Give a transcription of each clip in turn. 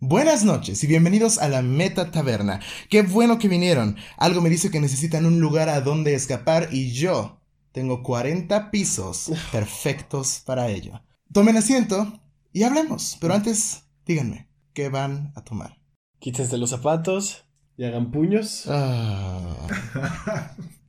Buenas noches y bienvenidos a la Meta Taberna. Qué bueno que vinieron. Algo me dice que necesitan un lugar a donde escapar y yo tengo 40 pisos perfectos para ello. Tomen asiento y hablemos, pero antes díganme, ¿qué van a tomar? Quítense los zapatos y hagan puños. Ah.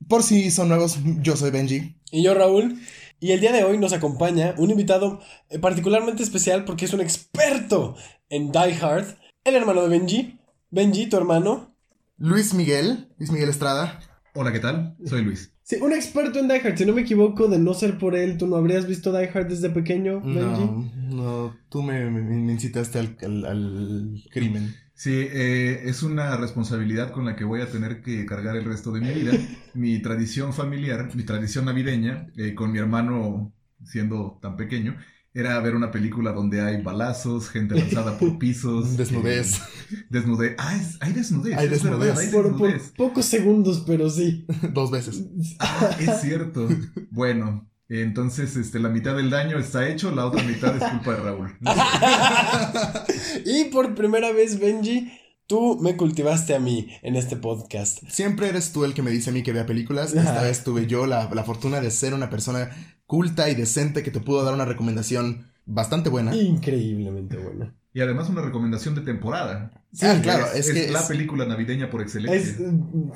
Por si son nuevos, yo soy Benji. Y yo, Raúl. Y el día de hoy nos acompaña un invitado eh, particularmente especial porque es un experto en Die Hard, el hermano de Benji. Benji, tu hermano. Luis Miguel, Luis Miguel Estrada. Hola, ¿qué tal? Soy Luis. Sí, un experto en Die Hard. Si no me equivoco, de no ser por él, ¿tú no habrías visto Die Hard desde pequeño, Benji? No, no, tú me, me- me incitaste al, al- al crimen. Sí, eh, es una responsabilidad con la que voy a tener que cargar el resto de mi vida. Mi tradición familiar, mi tradición navideña, eh, con mi hermano siendo tan pequeño, era ver una película donde hay balazos, gente lanzada por pisos. Desnudez. eh, desnudez. Ah, es- hay desnudez. Hay es verdad, desnudez. hay Por, por desnudez. pocos segundos, pero sí. Dos veces. Ah, es cierto. Bueno, entonces este, la mitad del daño está hecho, la otra mitad es culpa de Raúl. y por primera vez, Benji, tú me cultivaste a mí en este podcast. Siempre eres tú el que me dice a mí que vea películas. Esta Ajá. vez tuve yo la, la fortuna de ser una persona culta y decente que te pudo dar una recomendación bastante buena. Increíblemente bueno. Y además una recomendación de temporada. Sí, claro, es, es, que la es- película navideña por excelencia. Es,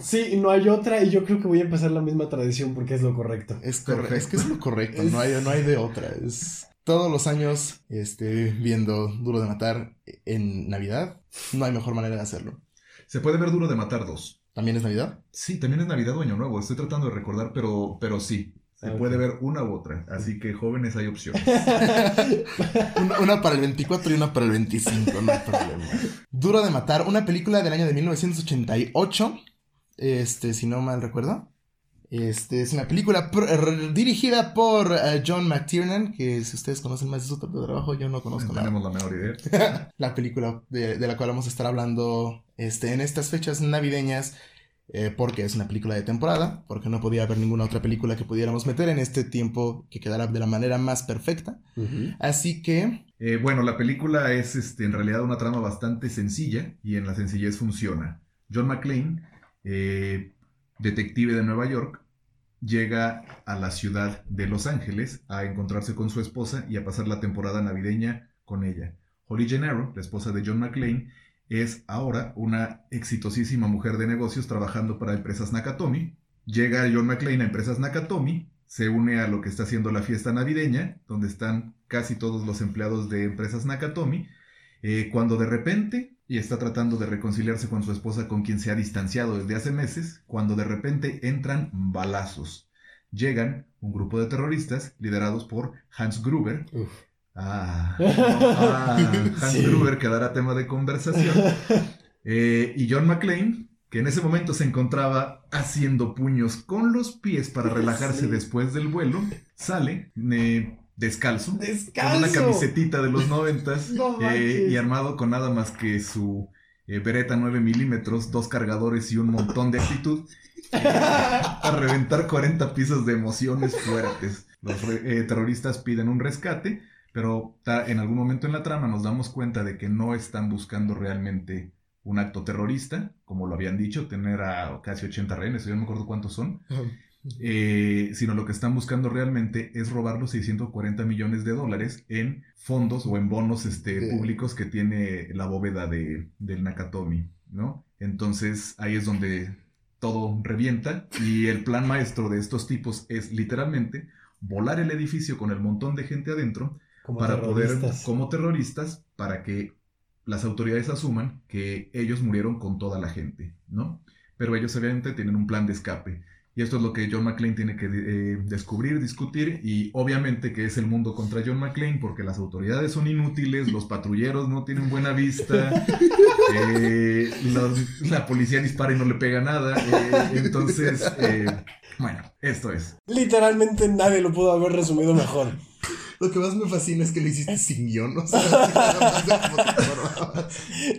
sí, no hay otra y yo creo que voy a empezar la misma tradición porque es lo correcto. Es, corre- Perfecto. es que es lo correcto, Es- no hay, no hay de otra. Es todos los años este, viendo Duro de Matar en Navidad. No hay mejor manera de hacerlo. Se puede ver Duro de Matar 2. ¿También es Navidad? Sí, también es Navidad o Año Nuevo. Estoy tratando de recordar, pero, pero sí. Se puede ver una u otra. Así que jóvenes hay opciones. Una, una para el 24 y una para el 25, no hay problema. Duro de Matar, una película del año de 1988, este, si no mal recuerdo. Este, es una película dirigida por eh, John McTiernan, que si ustedes conocen más de su trabajo, yo no No conozco nada. tenemos la menor idea. la película de, de la cual vamos a estar hablando este, en estas fechas navideñas, eh, porque es una película de temporada, porque no podía haber ninguna otra película que pudiéramos meter en este tiempo que quedara de la manera más perfecta. Así que, Eh, bueno, la película es este, en realidad una trama bastante sencilla y en la sencillez funciona. John McClane, eh, detective de Nueva York, llega a la ciudad de Los Ángeles a encontrarse con su esposa y a pasar la temporada navideña con ella. Holly Gennaro, la esposa de John McClane, es ahora una exitosísima mujer de negocios trabajando para empresas Nakatomi. Llega John McClane a empresas Nakatomi, se une a lo que está haciendo la fiesta navideña, donde están casi todos los empleados de empresas Nakatomi, eh, cuando de repente, y está tratando de reconciliarse con su esposa con quien se ha distanciado desde hace meses, cuando de repente entran balazos. Llegan un grupo de terroristas liderados por Hans Gruber. Uf. Ah, ah, Hans Sí. Gruber quedará tema de conversación. Eh, y John McClane, que en ese momento se encontraba haciendo puños con los pies para relajarse Sí. después del vuelo, sale eh, descalzo, con una camisetita de los noventas No eh, y armado con nada más que su eh, Beretta 9 milímetros, dos cargadores y un montón de actitud a reventar 40 pisos de emociones fuertes. Los terroristas piden un rescate, pero en algún momento en la trama nos damos cuenta de que no están buscando realmente un acto terrorista, como lo habían dicho, tener a casi 80 rehenes, yo no me acuerdo cuántos son, eh, sino lo que están buscando realmente es robar los 640 millones de dólares en fondos o en bonos este, Sí. públicos que tiene la bóveda de, del Nakatomi, ¿no? Entonces ahí es donde todo revienta y el plan maestro de estos tipos es literalmente volar el edificio con el montón de gente adentro Como para poder, como terroristas, para que las autoridades asuman que ellos murieron con toda la gente, ¿no? Pero ellos obviamente tienen un plan de escape. Y esto es lo que John McClane tiene que eh, descubrir, discutir, y obviamente que es el mundo contra John McClane, porque las autoridades son inútiles, los patrulleros no tienen buena vista, eh, los- la policía dispara y no le pega nada, eh, entonces, eh, bueno, esto es. Literalmente nadie lo pudo haber resumido mejor. Lo que más me fascina es que lo hiciste sin guion, o sea.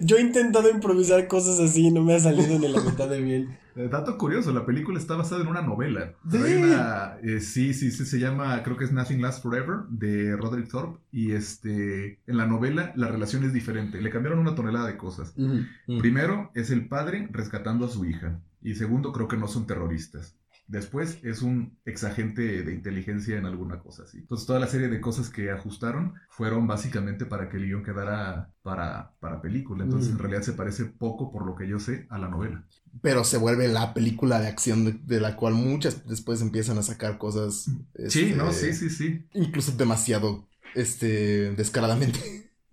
Yo he intentado improvisar cosas así y no me ha salido ni la mitad de bien. Eh, dato curioso, la película está basada en una novela. ¿Sí? Hay una- eh, sí, sí, sí, se llama, creo que es Nothing Lasts Forever, de Roderick Thorpe. Y este, en la novela la relación es diferente. Le cambiaron una tonelada de cosas. Mm. Primero, es el padre rescatando a su hija. Y segundo, creo que no son terroristas. Después, es un exagente de inteligencia en alguna cosa así. Entonces, toda la serie de cosas que ajustaron fueron básicamente para que el guion quedara para, para película. Entonces, Mm. en realidad se parece poco, por lo que yo sé, a la novela. Pero se vuelve la película de acción de, de la cual muchas después empiezan a sacar cosas. Sí, este, no, sí, sí, sí. Incluso demasiado, este, descaradamente.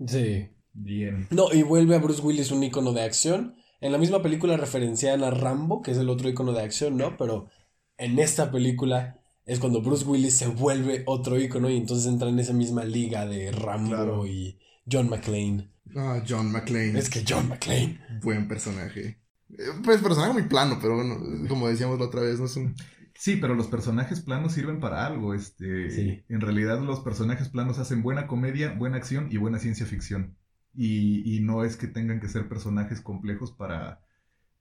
Sí. Bien. No, y vuelve a Bruce Willis un icono de acción. En la misma película referencian a Rambo, que es el otro icono de acción, ¿no? Pero en esta película es cuando Bruce Willis se vuelve otro icono y entonces entra en esa misma liga de Rambo Claro. y John McClane. Ah, John McClane. Es que John McClane. Buen personaje. Eh, Pues personaje muy plano, pero bueno, como decíamos la otra vez, no es un... Sí, pero los personajes planos sirven para algo. Este, Sí. En realidad los personajes planos hacen buena comedia, buena acción y buena ciencia ficción. Y, y no es que tengan que ser personajes complejos para,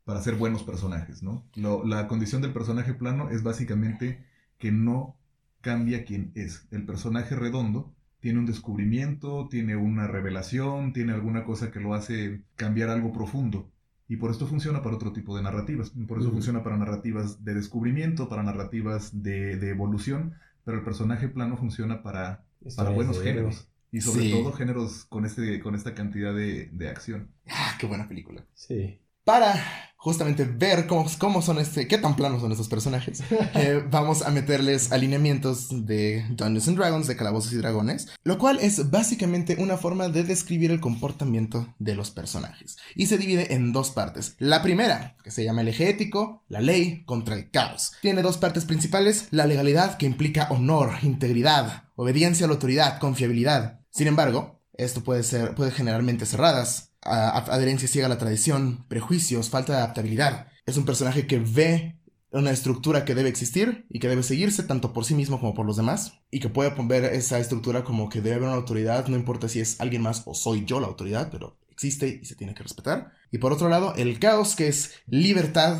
para ser buenos personajes, ¿no? Lo- la condición del personaje plano es básicamente que no cambia quién es. El personaje redondo tiene un descubrimiento, tiene una revelación, tiene alguna cosa que lo hace cambiar algo profundo. Y por esto funciona para otro tipo de narrativas. Por eso Ujú. funciona para narrativas de descubrimiento, para narrativas de, de evolución, pero el personaje plano funciona para, para buenos géneros. Y sobre Sí. todo géneros con, este, con esta cantidad de, de acción. Ah, qué buena película. Sí. Para justamente ver cómo, cómo son este, qué tan planos son estos personajes, eh, vamos a meterles alineamientos de Dungeons and Dragons, de Calabozos y Dragones, lo cual es básicamente una forma de describir el comportamiento de los personajes. Y se divide en dos partes. La primera, que se llama el eje ético, la ley contra el caos. Tiene dos partes principales, la legalidad que implica honor, integridad, obediencia a la autoridad, confiabilidad. Sin embargo, esto puede ser, puede generar mentes cerradas, adherencia ciega a la tradición, prejuicios, falta de adaptabilidad. Es un personaje que ve una estructura que debe existir y que debe seguirse tanto por sí mismo como por los demás y que puede ver esa estructura como que debe haber una autoridad, no importa si es alguien más o soy yo la autoridad, pero existe y se tiene que respetar. Y por otro lado, el caos que es libertad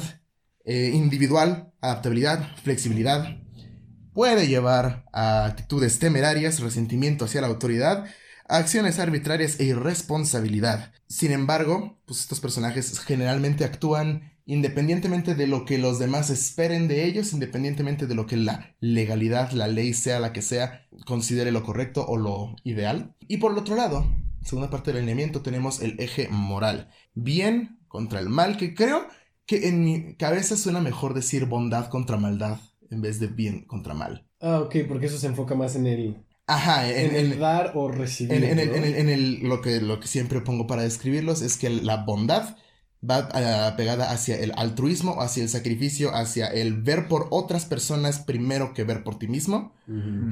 eh, individual, adaptabilidad, flexibilidad, puede llevar a actitudes temerarias, resentimiento hacia la autoridad, acciones arbitrarias e irresponsabilidad. Sin embargo, pues estos personajes generalmente actúan independientemente de lo que los demás esperen de ellos, independientemente de lo que la legalidad, la ley sea la que sea, considere lo correcto o lo ideal. Y por el otro lado, segunda parte del alineamiento, tenemos el eje moral. Bien contra el mal, que creo que en mi cabeza suena mejor decir bondad contra maldad en vez de bien contra mal. Ah, ok, porque eso se enfoca más en el, Ajá, en, en el en- dar o recibir. en- en el- ¿no? en el- en el- lo, que, lo que siempre pongo para describirlos es que la bondad va ah, pegada hacia el altruismo, hacia el sacrificio, hacia el ver por otras personas primero que ver por ti mismo,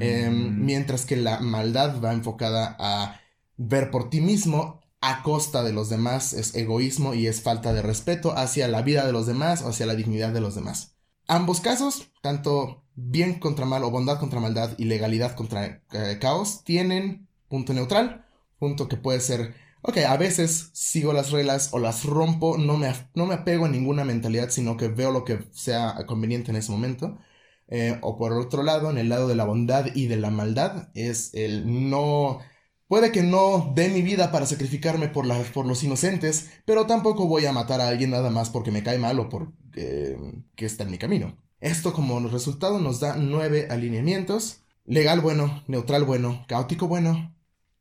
eh, Mm. mientras que la maldad va enfocada a ver por ti mismo a costa de los demás, es egoísmo y es falta de respeto hacia la vida de los demás o hacia la dignidad de los demás. Ambos casos, tanto bien contra mal o bondad contra maldad y legalidad contra eh, caos, tienen punto neutral, punto que puede ser, ok, a veces sigo las reglas o las rompo, no me, no me apego a ninguna mentalidad, sino que veo lo que sea conveniente en ese momento. Eh, o por otro lado, en el lado de la bondad y de la maldad, es el no... Puede que no dé mi vida para sacrificarme por, los inocentes, pero tampoco voy a matar a alguien nada más porque me cae mal o porque que está en mi camino. Esto como resultado nos da nueve alineamientos. Legal bueno, neutral bueno, caótico bueno,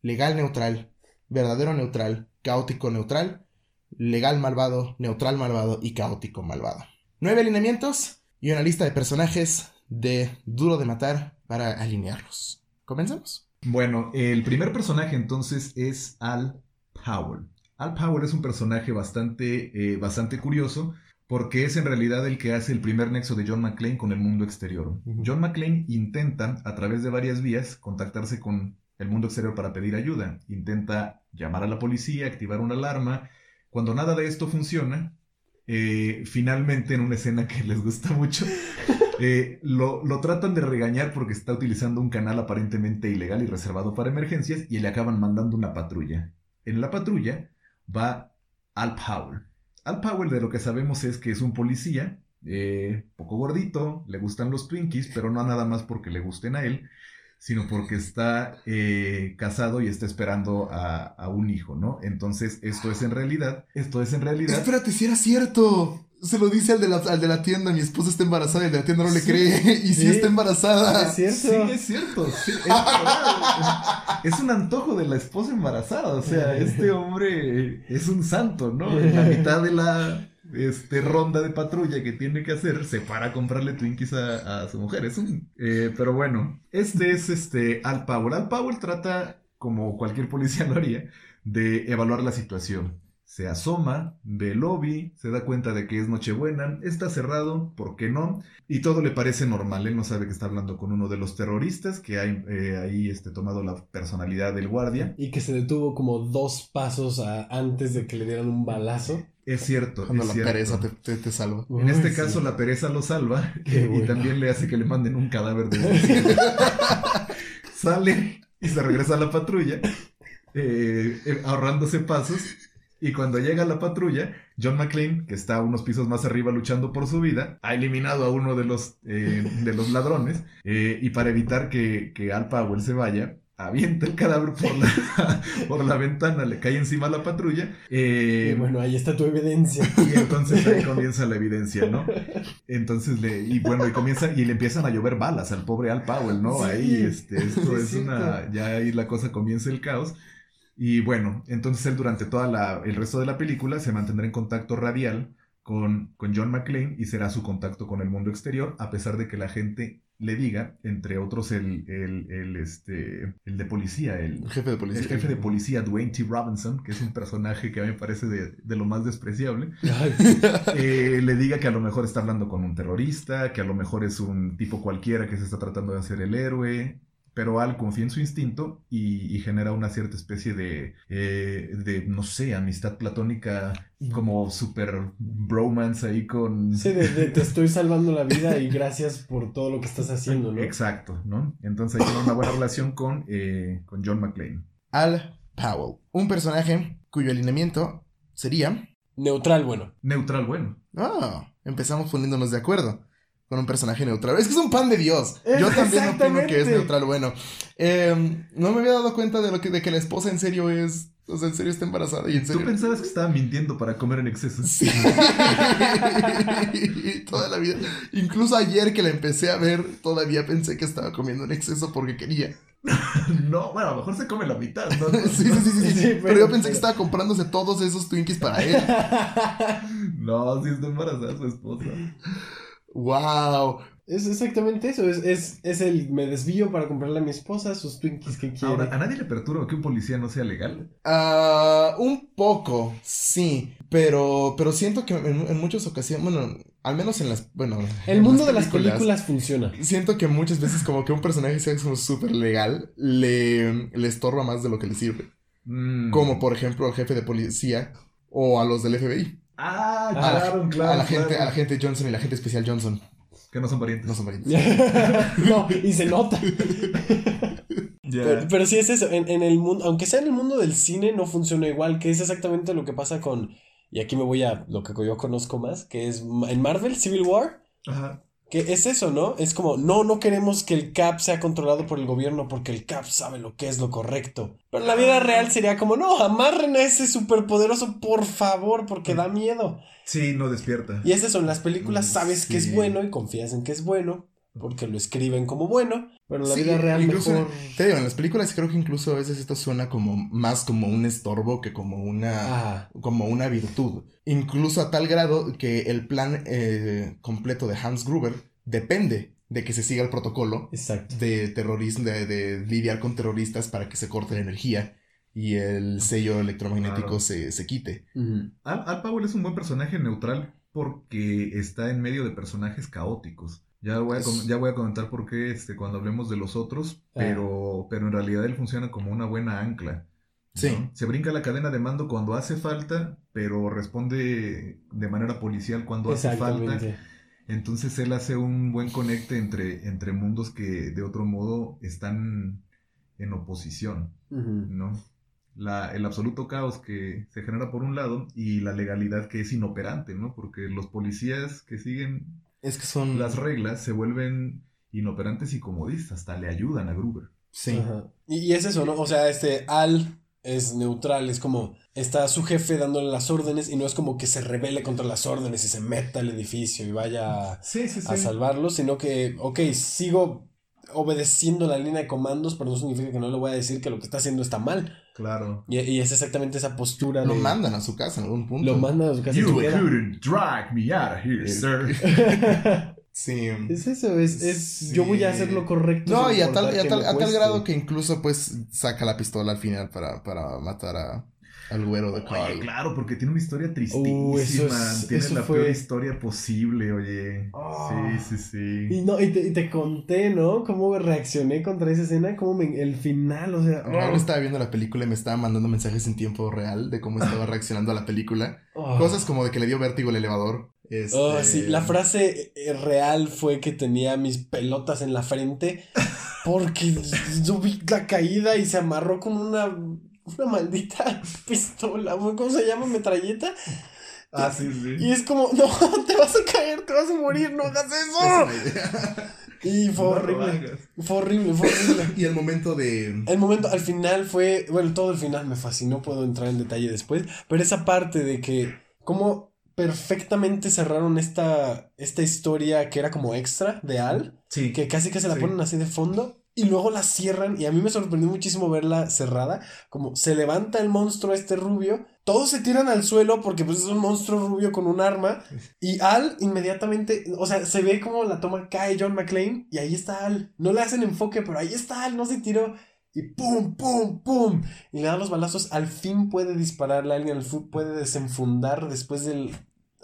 legal neutral, verdadero neutral, caótico neutral, legal malvado, neutral malvado y caótico malvado. Nueve alineamientos y una lista de personajes de duro de matar para alinearlos. ¿Comenzamos? Bueno, el primer personaje entonces es Al Powell. Al Powell es un personaje bastante, eh, bastante curioso porque es en realidad el que hace el primer nexo de John McClane con el mundo exterior. John McClane intenta, a través de varias vías, contactarse con el mundo exterior para pedir ayuda. Intenta llamar a la policía, activar una alarma. Cuando nada de esto funciona, eh, finalmente en una escena que les gusta mucho, Eh, lo, lo tratan de regañar porque está utilizando un canal aparentemente ilegal y reservado para emergencias y le acaban mandando una patrulla. En la patrulla va Al Powell. Al Powell de lo que sabemos es que es un policía, eh, poco gordito, le gustan los Twinkies, pero no nada más porque le gusten a él, sino porque está eh, casado y está esperando a, a un hijo, ¿no? Entonces, esto es en realidad, esto es en realidad... Espérate, si era cierto. Se lo dice al de, la, al de la tienda, mi esposa está embarazada y el de la tienda no le Sí. cree. Y sí, Sí. está embarazada. Es cierto. Sí, es cierto. sí, es, un antojo de la esposa embarazada. O sea, este hombre es un santo, ¿no? En la mitad de la este, ronda de patrulla que tiene que hacer, se para a comprarle Twinkies a, a su mujer. Es un. eh, pero bueno, este es este Al Powell. Al Powell trata, como cualquier policía lo haría, de evaluar la situación. Se asoma, ve el lobby, se da cuenta de que es Nochebuena, está cerrado, ¿por qué no? Y todo le parece normal. Él no sabe que está hablando con uno de los terroristas que ha eh, ahí este, tomado la personalidad del guardia. Y que se detuvo como dos pasos a- antes de que le dieran un balazo. Es cierto. Cuando es la cierto. pereza te, te, te salva. En este caso la pereza lo salva Qué y bueno. también le hace que le manden un cadáver de Sale y se regresa a la patrulla, eh, eh, ahorrándose pasos. Y cuando llega la patrulla, John McClane, que está unos pisos más arriba luchando por su vida, ha eliminado a uno de los, eh, de los ladrones. eh, y para evitar que, que Al Powell se vaya, avienta el cadáver por la, por la ventana, le cae encima a la patrulla. eh, Y bueno, ahí está tu evidencia. y entonces ahí comienza la evidencia, ¿no? Entonces le, y bueno, y comienza, y le empiezan a llover balas al pobre Al Powell, ¿no? Sí, ahí, este, esto es una, ya ahí la cosa comienza el caos. Y bueno, entonces él durante toda la, el resto de la película se mantendrá en contacto radial con, con John McClane y será su contacto con el mundo exterior, a pesar de que la gente le diga, entre otros el, el, el, este, el de policía, el, El jefe de policía. el jefe de policía Dwayne T. Robinson, que es un personaje que a mí me parece de, de lo más despreciable, eh, le diga que a lo mejor está hablando con un terrorista, que a lo mejor es un tipo cualquiera que se está tratando de hacer el héroe. Pero Al confía en su instinto y, y genera una cierta especie de, eh, de, no sé, amistad platónica, como super bromance ahí con... sí, de, de te estoy salvando la vida y gracias por todo lo que estás haciendo, ¿no? Exacto, ¿no? Entonces hay una buena relación con, eh, con John McClane. Al Powell. Un personaje cuyo alineamiento sería. Neutral, bueno. Neutral, bueno. Ah, empezamos poniéndonos de acuerdo con un personaje neutral. Es que es un pan de Dios. Yo también opino que es neutral bueno. Eh, no me había dado cuenta de lo que, de que la esposa en serio es. O sea, en serio está embarazada y en Tú serio. pensabas que estaba mintiendo para comer en exceso. Sí. Toda la vida. Incluso ayer que la empecé a ver, todavía pensé que estaba comiendo en exceso porque quería. No, bueno, a lo mejor se come la mitad, ¿no? Sí, sí, sí, sí, sí. Sí, pero, pero- yo pensé pero- que estaba comprándose todos esos Twinkies para él. No, sí está embarazada su esposa. ¡Wow! Es exactamente eso. Es, es, es el me desvío para comprarle a mi esposa sus Twinkies que quiere. Ahora, ¿a nadie le perturba que un policía no sea legal? Ah, un poco, sí. Pero, pero siento que en, en muchas ocasiones, bueno, al menos en las, bueno, el mundo de las películas funciona. Siento que muchas veces como que un personaje sea como súper legal, le, le estorba más de lo que le sirve. Mm. Como por ejemplo al jefe de policía o a los del FBI. Ah, A la, claro, claro. a la gente, claro. a la gente Johnson y la gente especial Johnson. Que no son parientes. No son parientes. no, y se nota. Ya. Pero, pero sí es eso. En, en el mundo, aunque sea en el mundo del cine, no funciona igual. Que es exactamente lo que pasa con. Y aquí me voy a lo que yo conozco más, que es en Marvel, Civil War. Ajá. Que es eso, ¿no? Es como, no, no queremos que el CAP sea controlado por el gobierno porque el CAP sabe lo que es lo correcto. Pero en la vida real sería como, no, amarren a ese superpoderoso, por favor, porque da miedo. Sí, no despierta. Y es eso, en las películas Mm, sabes que es bueno y confías en que es bueno, porque lo escriben como bueno, pero en la Sí, vida real incluso- mejor... Te digo, en las películas creo que incluso a veces esto suena como más como un estorbo que como una, Ah, como una virtud. Incluso a tal grado que el plan eh, completo de Hans Gruber depende de que se siga el protocolo exacto. de terrorismo, de, de lidiar con terroristas para que se corte la energía y el sello electromagnético Claro. se, se quite. Al, Al Powell es un buen personaje neutral porque está en medio de personajes caóticos. Ya voy a, Es- ya voy a comentar por qué este, cuando hablemos de los otros, Ah. pero, pero en realidad él funciona como una buena ancla. ¿no? Sí. Se brinca la cadena de mando cuando hace falta, pero responde de manera policial cuando hace falta. Entonces él hace un buen conecte entre, entre mundos que de otro modo están en oposición. ¿no? La, el absoluto caos que se genera por un lado y la legalidad que es inoperante, ¿no? Porque los policías que siguen Es que son. las reglas se vuelven inoperantes y comodistas, hasta le ayudan a Gruber. Sí. Ajá. Y, y es eso, ¿no? O sea, este Al es neutral, es como está su jefe dándole las órdenes y no es como que se rebele contra las órdenes y se meta al edificio y vaya a, Sí, sí, a salvarlo, sino que, ok, sigo obedeciendo la línea de comandos, pero no significa que no le voy a decir que lo que está haciendo está mal. Claro. Y, y es exactamente esa postura Lo de... mandan a su casa en algún punto. Lo mandan a su casa y You couldn't drag me out of here, sir. Sí. Es eso, es, es Sí. yo voy a hacer lo correcto. No, y a tal, y a tal, a tal grado que incluso pues saca la pistola al final para, para matar a, al güero de Oye, Carl. claro, porque tiene una historia tristísima. Uh, eso es- tiene eso la fue- peor historia posible, oye. Ah. Sí, sí, sí. Y no, y te, y te conté, ¿no? Cómo reaccioné contra esa escena, cómo me- el final, o sea. Oh, estaba viendo la película y me estaba mandando mensajes en tiempo real de cómo estaba reaccionando a la película. oh. Cosas como de que le dio vértigo el elevador. Este... Oh, sí, la frase eh, real fue que tenía mis pelotas en la frente porque yo vi la caída y se amarró con una, una maldita pistola, ¿cómo se llama? Metralleta. Ah, sí, sí. Y es como, no, te vas a caer, te vas a morir, no hagas Es eso. Y fue No horrible, fue horrible, fue horrible. y el momento de... El momento al final fue, bueno, todo el final me fascinó, puedo entrar en detalle después, pero esa parte de que cómo perfectamente cerraron esta, esta historia que era como extra de Al, Sí. que casi que se la Sí. ponen así de fondo y luego la cierran y a mí me sorprendió muchísimo verla cerrada, como se levanta el monstruo este rubio, todos se tiran al suelo porque pues es un monstruo rubio con un arma y Al inmediatamente, o sea, se ve como la toma cae John McClane y ahí está Al, no le hacen enfoque, pero ahí está Al, no se tiró y pum, pum, pum. Y le dan los balazos, al fin puede dispararle a alguien, al fin puede desenfundar después del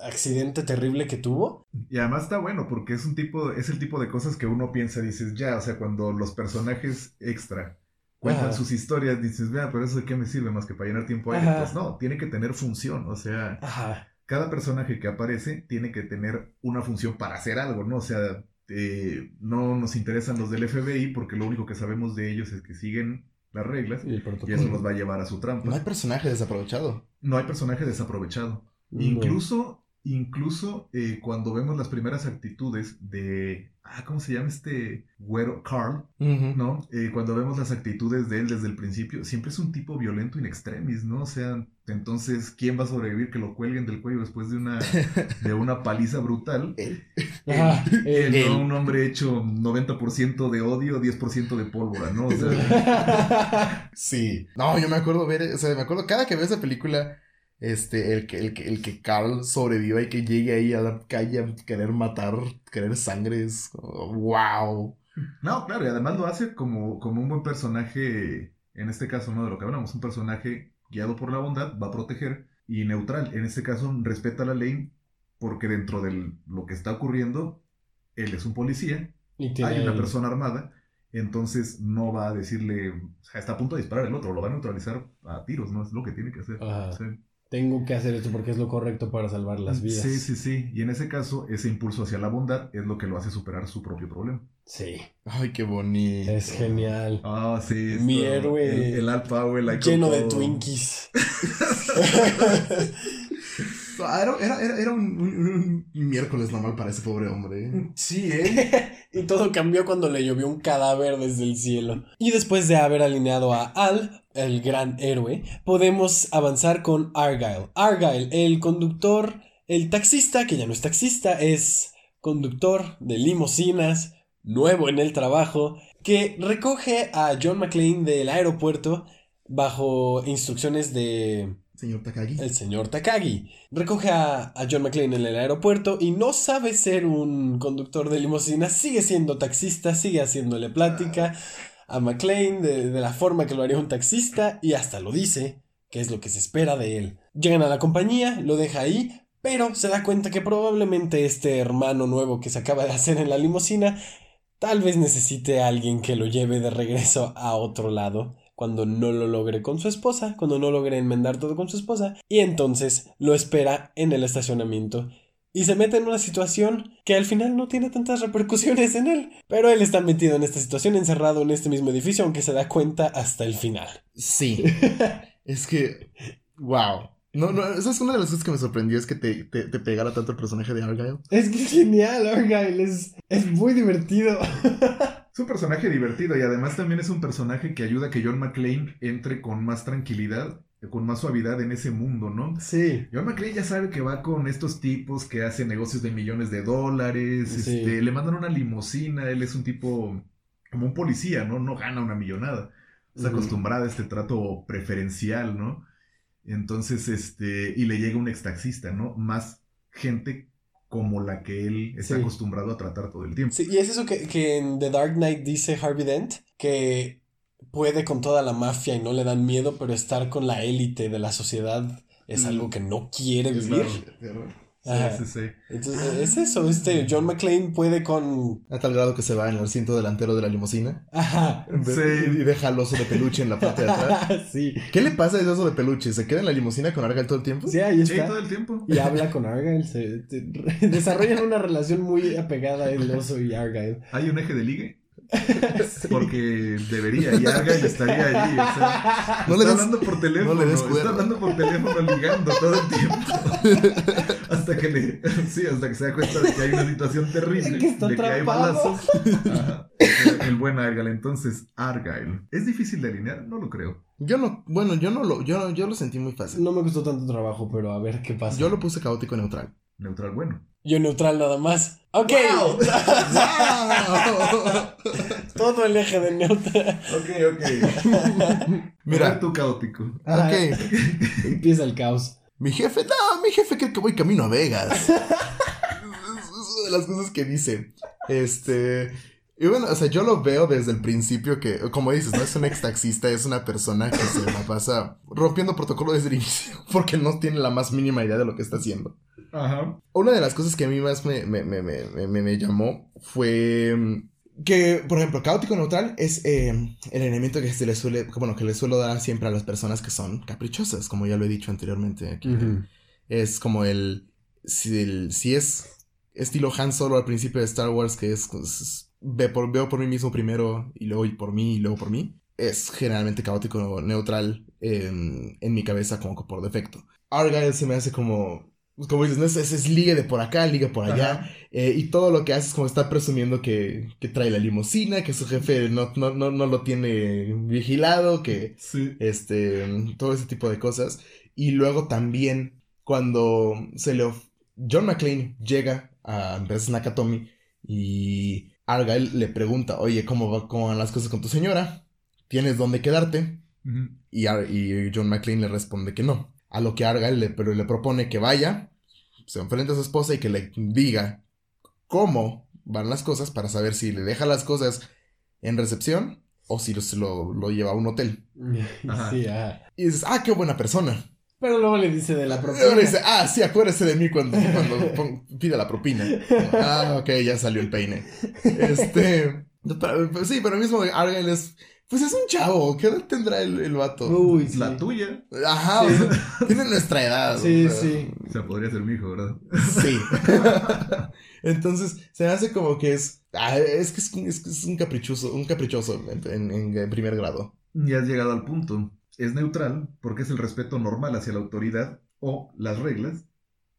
accidente terrible que tuvo. Y además está bueno porque es un tipo, es el tipo de cosas que uno piensa, dices, ya, o sea, cuando los personajes extra cuentan Ajá. sus historias, dices, vea, pero eso de qué me sirve más que para llenar tiempo ahí. Pues no, tiene que tener función, o sea, Ajá. cada personaje que aparece tiene que tener una función para hacer algo, ¿no? O sea, eh, no nos interesan los del FBI porque lo único que sabemos de ellos es que siguen las reglas Y el y protocolo. eso los va a llevar a su trampa. No hay personaje desaprovechado. No hay personaje desaprovechado. No. Incluso, incluso eh, cuando vemos las primeras actitudes de, ah, ¿cómo se llama este güero? Carl. ¿no? Eh, cuando vemos las actitudes de él desde el principio, siempre es un tipo violento in extremis, ¿no? O sea, entonces, ¿quién va a sobrevivir que lo cuelguen del cuello después de una, de una paliza brutal? Él. Él. no un hombre hecho 90% de odio, 10% de pólvora, ¿no? O sea, Sí. No, yo me acuerdo ver, o sea, me acuerdo cada que veo esa película, este, el que, el que, el que Carl sobreviva y que llegue ahí a la calle a querer matar, querer sangre, es wow. No, claro, y además lo hace como, como un buen personaje, en este caso, ¿no? De lo que hablamos, un personaje guiado por la bondad, va a proteger y neutral. En este caso, respeta la ley porque dentro de lo que está ocurriendo, él es un policía, Y tiene hay una persona armada, entonces no va a decirle, o sea, está a punto de disparar el otro, lo va a neutralizar a tiros, ¿no? Es lo que tiene que hacer. Ajá. Sí. Tengo que hacer esto porque es lo correcto para salvar las vidas. Sí, sí, sí. Y en ese caso, ese impulso hacia la bondad es lo que lo hace superar su propio problema. Sí, Ay, qué bonito. es genial. Ah, sí. Mi esto, héroe El, el Al Powell Lleno de. Twinkies. Ah, Era, era, era, era un, un- un miércoles normal para ese pobre hombre. Sí, ¿eh? y todo cambió cuando le llovió un cadáver desde el cielo. Y después de haber alineado a Al, el gran héroe, podemos avanzar con Argyle. Argyle, el conductor, el taxista, que ya no es taxista, es conductor de limusinas, nuevo en el trabajo, que recoge a John McClane del aeropuerto bajo instrucciones de El señor Takagi. Recoge a, a John McClane en el aeropuerto y no sabe ser un conductor de limusina, sigue siendo taxista, sigue haciéndole plática a McClane de, de la forma que lo haría un taxista y hasta lo dice, que es lo que se espera de él. Llegan a la compañía, lo deja ahí, pero se da cuenta que probablemente este hermano nuevo que se acaba de hacer en la limusina tal vez necesite a alguien que lo lleve de regreso a otro lado cuando no lo logre con su esposa, cuando no logre enmendar todo con su esposa, y entonces lo espera en el estacionamiento y se mete en una situación que al final no tiene tantas repercusiones en él. Pero él está metido en esta situación, encerrado en este mismo edificio, aunque se da cuenta hasta el final. Sí. es que. Wow. No, no, esa es una de las cosas que me sorprendió, es que te, te, te pegara tanto el personaje de Argyle. Es que es genial, Argyle, es, es muy divertido. Es un personaje divertido y además también es un personaje que ayuda a que John McClane entre con más tranquilidad, con más suavidad en ese mundo, ¿no? Sí. John McClane ya sabe que va con estos tipos que hacen negocios de millones de dólares, Sí. este, le mandan una limusina, él es un tipo como un policía, ¿no? No gana una millonada. Está acostumbrada a este trato preferencial, ¿no? Entonces, este, y le llega un extaxista, ¿no? Más gente como la que él está Sí. acostumbrado a tratar todo el tiempo. Sí, y es eso que, que en The Dark Knight dice Harvey Dent, que puede con toda la mafia y no le dan miedo, pero estar con la élite de la sociedad es Mm. algo que no quiere vivir. Ajá. Sí, sí, sí. Entonces, es eso, este John McClane puede con... A tal grado que se va en el asiento delantero de la limusina. Ajá. Sí. Y deja al oso de peluche en la parte de atrás. sí. ¿Qué le pasa a ese oso de peluche? ¿Se queda en la limusina con Argyle todo el tiempo? Sí, ahí Sí, está. todo el tiempo. Y habla con Argyle. Se, se- desarrollan una relación muy apegada el oso y Argyle. Hay un eje de ligue. Porque debería, y Argyle estaría ahí. O sea, No está le des- hablando por teléfono. no le des está hablando por teléfono ligando todo el tiempo. hasta que le. Sí, hasta que se da cuenta de que hay una situación terrible. Que está de que hay atrapado. balazos. Ajá. El buen Argyle. Entonces, Argyle. ¿Es difícil de alinear? No lo creo. Yo no, bueno, yo no lo, yo, yo lo sentí muy fácil. No me costó tanto trabajo, pero a ver qué pasa. Yo lo puse caótico neutral. Neutral bueno. Yo neutral nada más. Ok. Todo el eje de neutral. Ok, ok. Mira. Tú caótico. Ajá. Ok. Empieza el caos. Mi jefe, no, mi jefe cree que voy camino a Vegas. es es una de las cosas que dice. Este. Y bueno, o sea, yo lo veo desde el principio que, como dices, no es un ex taxista, es una persona que se la pasa rompiendo protocolo desde el inicio porque no tiene la más mínima idea de lo que está haciendo. Ajá. Una de las cosas que a mí más me, me, me, me, me- me llamó fue mm, que, por ejemplo, caótico neutral es eh, el elemento que se le suele, bueno, que le suelo dar siempre a las personas que son caprichosas, como ya lo he dicho anteriormente aquí. Es como el si, el, si es estilo Han Solo al principio de Star Wars, que es, es- ve por, veo por mí mismo primero y luego por mí y luego por mí, es generalmente caótico neutral en, en mi cabeza como por defecto. Argyle se me hace como, como dices, no es, es, es ligue de por acá, ligue por allá, eh, y todo lo que hace es como está presumiendo que, que trae la limusina, que su jefe no, no, no, no lo tiene vigilado, que Sí. este, todo ese tipo de cosas. Y luego también cuando se le... John McClane llega a Empresas Nakatomi y Argyle le pregunta, oye, ¿cómo, va, ¿cómo van las cosas con tu señora? ¿Tienes dónde quedarte? Y, y John McClane le responde que no. A lo que Argyle le, pero le propone que vaya, se enfrente a su esposa y que le diga cómo van las cosas para saber si le deja las cosas en recepción o si lo, lo, lo lleva a un hotel. Sí, ajá. Y dices, ah, qué buena persona. Pero luego le dice de la propina. luego le dice, ah, sí, acuérdese de mí cuando, cuando pida la propina. Ah, ok, ya salió el peine. Este. pero- pero sí, pero mismo Argyle es. Pues es un chavo. ¿Qué edad tendrá el, el vato? Uy, sí. La tuya. Ajá, o sea, tiene nuestra edad. Sí, o sea, sí. O sea, podría ser mi hijo, ¿verdad? Sí. Entonces, se me hace como que es. ah, es que es, un- es que es un caprichoso, un caprichoso en, en- en primer grado. Y has llegado al punto. Es neutral porque es el respeto normal hacia la autoridad o las reglas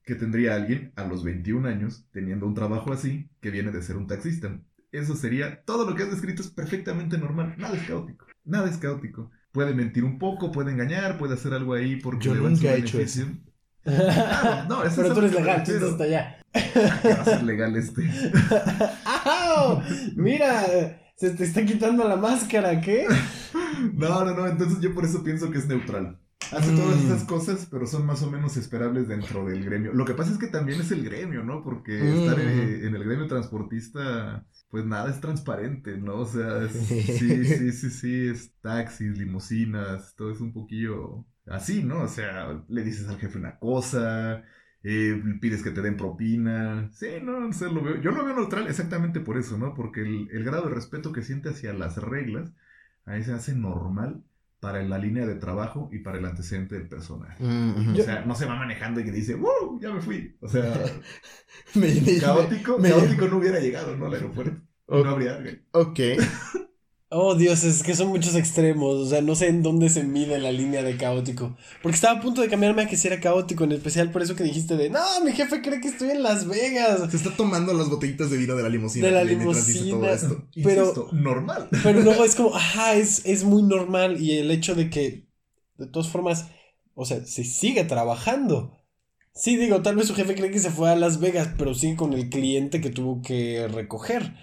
que tendría alguien a los 21 años teniendo un trabajo así que viene de ser un taxista. Eso sería, todo lo que has descrito es perfectamente normal. Nada es caótico. Nada es caótico. Puede mentir un poco, puede engañar, puede hacer algo ahí porque Yo le va nunca he hecho beneficio. Claro, no, eso Pero es a tú eres legal, tú hasta allá. Va a ser legal este. ¡Au! Mira, se te está quitando la máscara, ¿qué? No, no, no, entonces yo por eso pienso que es neutral. Hace Mm. todas esas cosas, pero son más o menos esperables dentro del gremio. Lo que pasa es que también es el gremio, ¿no? Porque Mm. estar en, en el gremio transportista, pues nada es transparente, ¿no? O sea, es- sí, sí, sí, sí, es taxis, limusinas, todo es un poquillo así, ¿no? O sea, le dices al jefe una cosa, eh, pides que te den propina. Sí, no, o sea, lo veo. Yo lo veo neutral exactamente por eso, ¿no? Porque el, el grado de respeto que siente hacia las reglas, ahí se hace normal para la línea de trabajo y para el antecedente del personaje. Mm. O sea, no se va manejando y que dice, ¡wow! Ya me fui. O sea, Me- me- caótico, me- caótico no hubiera llegado, ¿no? Al aeropuerto. No habría alguien. Ok. Oh, Dios, es que son muchos extremos. O sea, no sé en dónde se mide la línea de caótico. Porque estaba a punto de cambiarme a que si era caótico, en especial por eso que dijiste de, no, mi jefe cree que estoy en Las Vegas. Se está tomando las botellitas de vino de la limusina. De la todo limusina. esto. Pero- Insisto, normal. Pero luego es como, ajá, es, es muy normal. Y el hecho de que, de todas formas, o sea, se sigue trabajando. Sí, digo, tal vez su jefe cree que se fue a Las Vegas, pero sigue con el cliente que tuvo que recoger.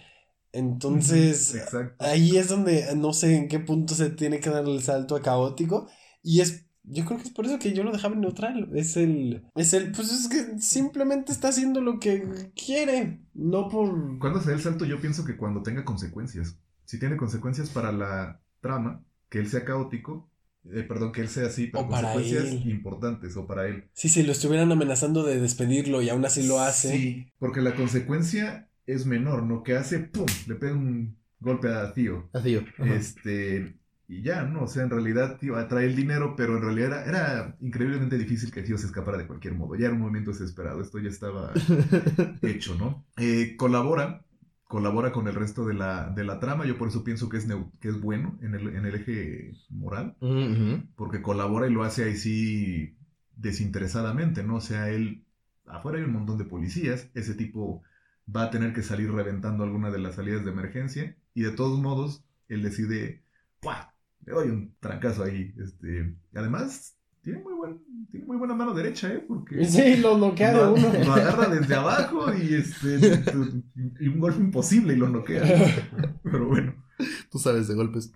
Entonces, Exacto. ahí es donde no sé en qué punto se tiene que dar el salto a caótico. Y es, yo creo que es por eso que yo lo dejaba en neutral. Es el, es el, pues es que simplemente está haciendo lo que quiere, no por... Cuando se da el salto, yo pienso que cuando tenga consecuencias. Si tiene consecuencias para la trama, que él sea caótico, eh, perdón, que él sea así, pero O para consecuencias él. importantes o para él. Sí, si lo estuvieran amenazando de despedirlo y aún así lo hace. Sí, porque la consecuencia es menor, ¿no? Que hace, ¡pum! Le pega un golpe a Tío. Yo. Ajá. Este, y ya, ¿no? O sea, en realidad Tío atrae el dinero, pero en realidad era, era increíblemente difícil que Tío se escapara de cualquier modo. Ya era un movimiento desesperado, esto ya estaba hecho, ¿no? Eh, colabora, colabora con el resto de la, de la trama, yo por eso pienso que es, que es bueno en el, en el eje moral, porque colabora y lo hace ahí sí desinteresadamente, ¿no? O sea, él, afuera hay un montón de policías, ese tipo va a tener que salir reventando alguna de las salidas de emergencia y de todos modos él decide, ¡pua! Le doy un trancazo ahí, este, y además tiene muy, buen, tiene muy buena mano derecha, ¿eh? Porque Sí, lo noquea de uno. lo agarra desde abajo y este y un golpe imposible y lo noquea. Pero bueno. Tú sabes de golpes.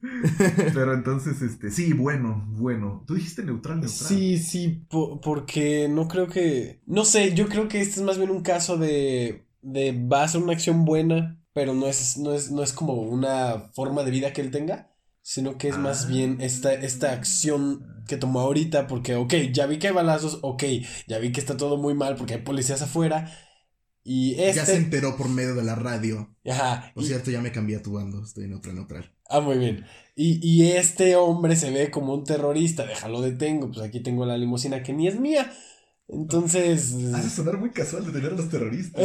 Pero entonces, este, sí, bueno, bueno. Tú dijiste neutral, neutral. Sí, sí, po- porque no creo que... No sé, yo creo que este es más bien un caso de... de va a ser una acción buena, pero no es, no es, no es como una forma de vida que él tenga, sino que es más Ah. bien esta, esta acción que tomó ahorita, porque, ok, ya vi que hay balazos, ok, ya vi que está todo muy mal porque hay policías afuera, y Ya se este... enteró por medio de la radio. Ajá, Por y- cierto, ya me cambié a tu bando. Estoy neutral, neutral. Ah, muy bien. Y, y este hombre se ve como un terrorista, déjalo detengo, pues aquí tengo la limusina que ni es mía. Entonces... Hace sonar muy casual de tener a los terroristas.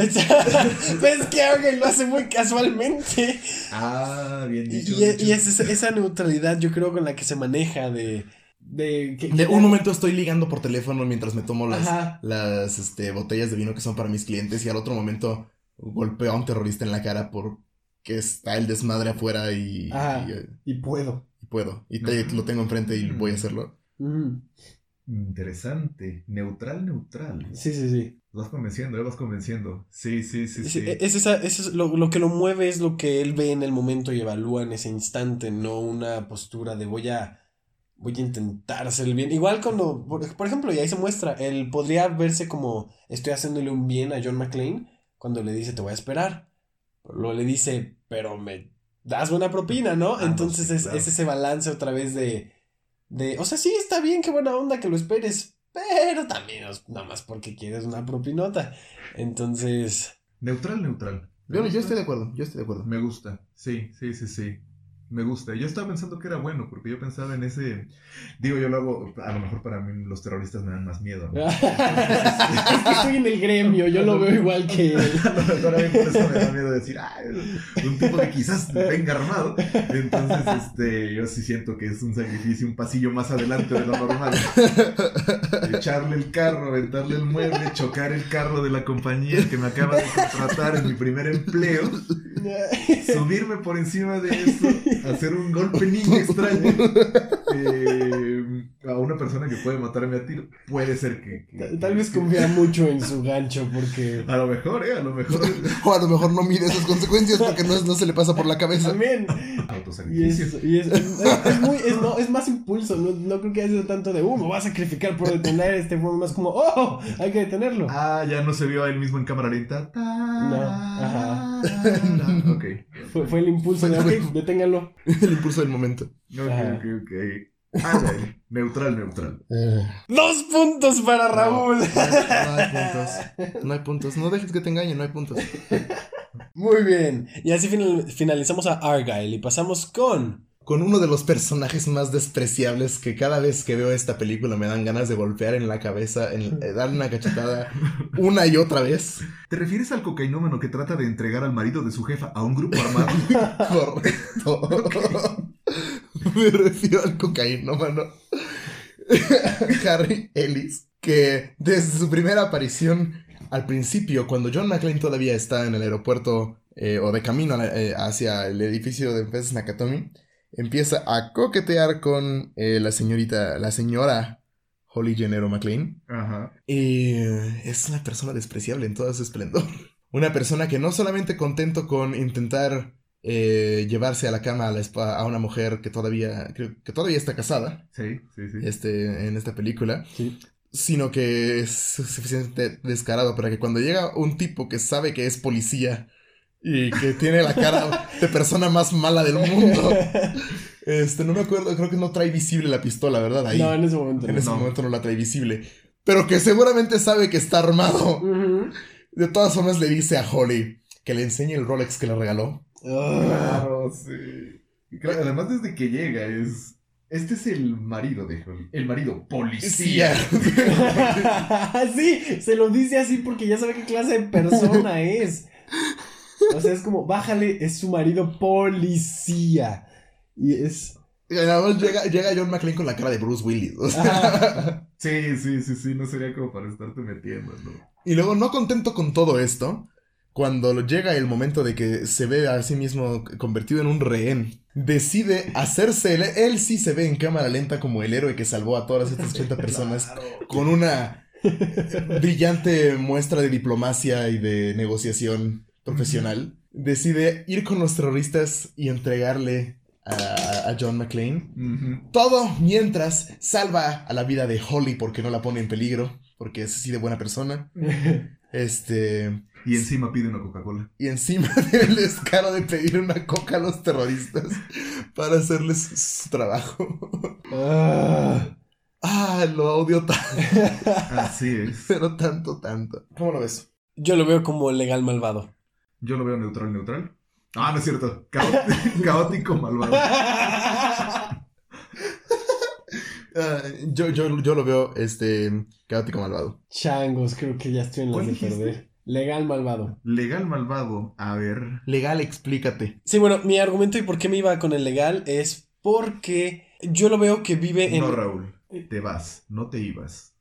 ¿Ves que alguien lo hace muy casualmente? Ah, bien Y, dicho. y- bien y dicho. es esa, esa neutralidad yo creo con la que se maneja de... De, que- De un momento estoy ligando por teléfono mientras me tomo las, Ajá. las este, botellas de vino que son para mis clientes y al otro momento golpeo a un terrorista en la cara porque está el desmadre afuera y, Ajá. y, eh, Y puedo. y puedo. Y te- lo tengo enfrente y voy a hacerlo. Mm. Interesante. Neutral, neutral. Sí, sí, sí. Vas convenciendo, eh, vas convenciendo. Sí, sí, sí, Sí, sí. Es esa, es lo, lo que lo mueve es lo que él ve en el momento y evalúa en ese instante, no una postura de voy a voy a intentar hacer el bien. Igual cuando, por, por ejemplo, y ahí se muestra, él podría verse como estoy haciéndole un bien a John McClane cuando le dice te voy a esperar. Luego le dice, pero me das buena propina, ¿no? Ah, no, Entonces sí, es, claro. es ese balance otra vez de, de, o sea, sí está bien, qué buena onda que lo esperes, pero también es nada más porque quieres una propinota. Entonces... Neutral, neutral. Yo, estoy de acuerdo, yo estoy de acuerdo. Me gusta, sí, sí, sí, sí. Me gusta. Yo estaba pensando que era bueno, porque yo pensaba en ese. Digo, yo lo hago. A lo mejor para mí los terroristas me dan más miedo. ¿no? es que estoy en el gremio, yo lo veo igual que él. A lo mejor a mí por eso me da miedo decir, ah, un tipo que quizás venga armado. Entonces, este, yo sí siento que es un sacrificio, un pasillo más adelante de lo normal. Echarle el carro, aventarle el mueble, chocar el carro de la compañía que me acaba de contratar en mi primer empleo, subirme por encima de eso, hacer un golpe ninja extraño. Eh, una persona que puede matarme a tiro. Puede ser que. que- Tal- Tal vez confía mucho en su gancho porque... A lo mejor, eh, a lo mejor. O a lo mejor no mide esas consecuencias porque no, no se le pasa por la cabeza. También. Y es, y es, es- es muy, es, no, es más impulso, no, no creo que haya sido tanto de, uh, me voy a sacrificar por detener este, fue más como, oh, hay que detenerlo. Ah, ya no se vio a él mismo en cámara lenta. No, ajá. No, ok. Fue, fue el impulso de, ok, deténganlo. El impulso del momento. Ok, Ajá. ok, ok. Ah, ya, neutral, neutral. Dos puntos para Raúl. No hay puntos. No hay puntos. No dejes que te engañen, no hay puntos. Muy bien. Y así final- finalizamos a Argyle y pasamos con con uno de los personajes más despreciables que cada vez que veo esta película me dan ganas de golpear en la cabeza, en, eh, darle una cachetada una y otra vez. ¿Te refieres al cocainómano que trata de entregar al marido de su jefa a un grupo armado? Correcto. Me refiero al cocainómano Harry Ellis, que desde su primera aparición al principio, cuando John McClane todavía está en el aeropuerto eh, o de camino eh, hacia el edificio de empresas Nakatomi, empieza a coquetear con eh, la señorita, la señora Holly Gennaro McLean. Ajá. Y es una persona despreciable en todo su esplendor. Una persona que no solamente contento con intentar eh, llevarse a la cama a, la espa- a una mujer que todavía, que, que todavía está casada, Sí, sí, sí. este, en esta película, Sí. sino que es suficientemente descarado para que cuando llega un tipo que sabe que es policía y que tiene la cara de persona más mala del mundo, este, no me acuerdo, creo que no trae visible la pistola, ¿verdad? Ahí. No, en ese momento En no. ese momento no la trae visible. Pero que seguramente sabe que está armado. De todas formas le dice a Holly que le enseñe el Rolex que le regaló. Claro, sí. Además, desde que llega es. Este es el marido de Holly. El marido policía. sí, se lo dice así porque ya sabe qué clase de persona es. O sea, es como, bájale, es su marido policía. Y es. Y nada más llega, llega John McClane con la cara de Bruce Willis. o sea. Ajá. Sí, sí, sí, sí. No sería como para estarte metiendo, ¿no? Y luego, no contento con todo esto, cuando llega el momento de que se ve a sí mismo convertido en un rehén, decide hacerse. Él, él sí se ve en cámara lenta como el héroe que salvó a todas estas 80 personas Claro. con una brillante muestra de diplomacia y de negociación profesional, decide ir con los terroristas y entregarle a, a John McClane. Todo mientras salva a la vida de Holly porque no la pone en peligro, porque es así de buena persona. Este. Y encima pide una Coca-Cola. Y encima del descaro de pedir una coca a los terroristas para hacerles su trabajo. Ah. Ah, lo odio tanto, Así es. pero tanto, tanto. ¿Cómo lo ves? Yo lo veo como legal malvado. Yo lo veo neutral, neutral. Ah, no es cierto. Caótico malvado. Ah, yo, yo, yo lo veo, este, caótico malvado. Changos, creo que ya estoy en las ¿Cuál de dijiste? perder. Legal malvado. Legal malvado. A ver. Legal, explícate. Sí, bueno, mi argumento y por qué me iba con el legal es porque yo lo veo que vive en. No, Raúl. Te vas. No te ibas.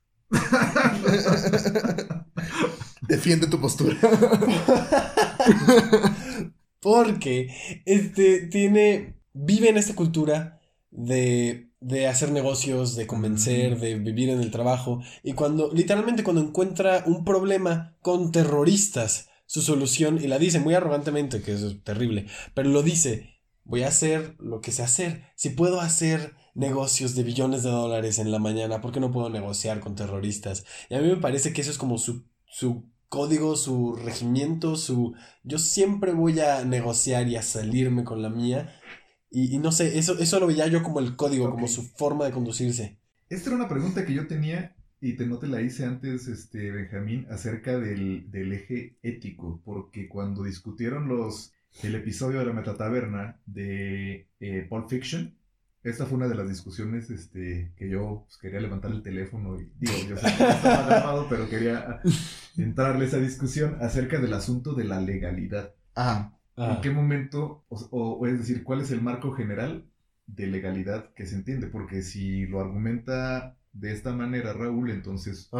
Defiende tu postura. Porque este tiene. Vive en esta cultura de, de hacer negocios, de convencer, de vivir en el trabajo. Y cuando, literalmente, cuando encuentra un problema con terroristas, su solución, y la dice muy arrogantemente, que es terrible, pero lo dice: Voy a hacer lo que sé hacer. Si puedo hacer negocios de billones de dólares en la mañana, ¿por qué no puedo negociar con terroristas? Y a mí me parece que eso es como su, su código, su regimiento, su yo siempre voy a negociar y a salirme con la mía. Y, y no sé, eso, eso lo veía yo como el código, como su forma de conducirse. Esta era una pregunta que yo tenía y te no te la hice antes, este, Benjamín, acerca del, del eje ético, porque cuando discutieron los el episodio de la metataberna de eh, Pulp Fiction, esta fue una de las discusiones este, que yo pues, quería levantar el teléfono y digo, yo sé que estaba grabado, pero quería entrarle a esa discusión acerca del asunto de la legalidad. Ajá. Ah, ¿En qué momento, o, es decir, cuál es el marco general de legalidad que se entiende? Porque si lo argumenta de esta manera Raúl, entonces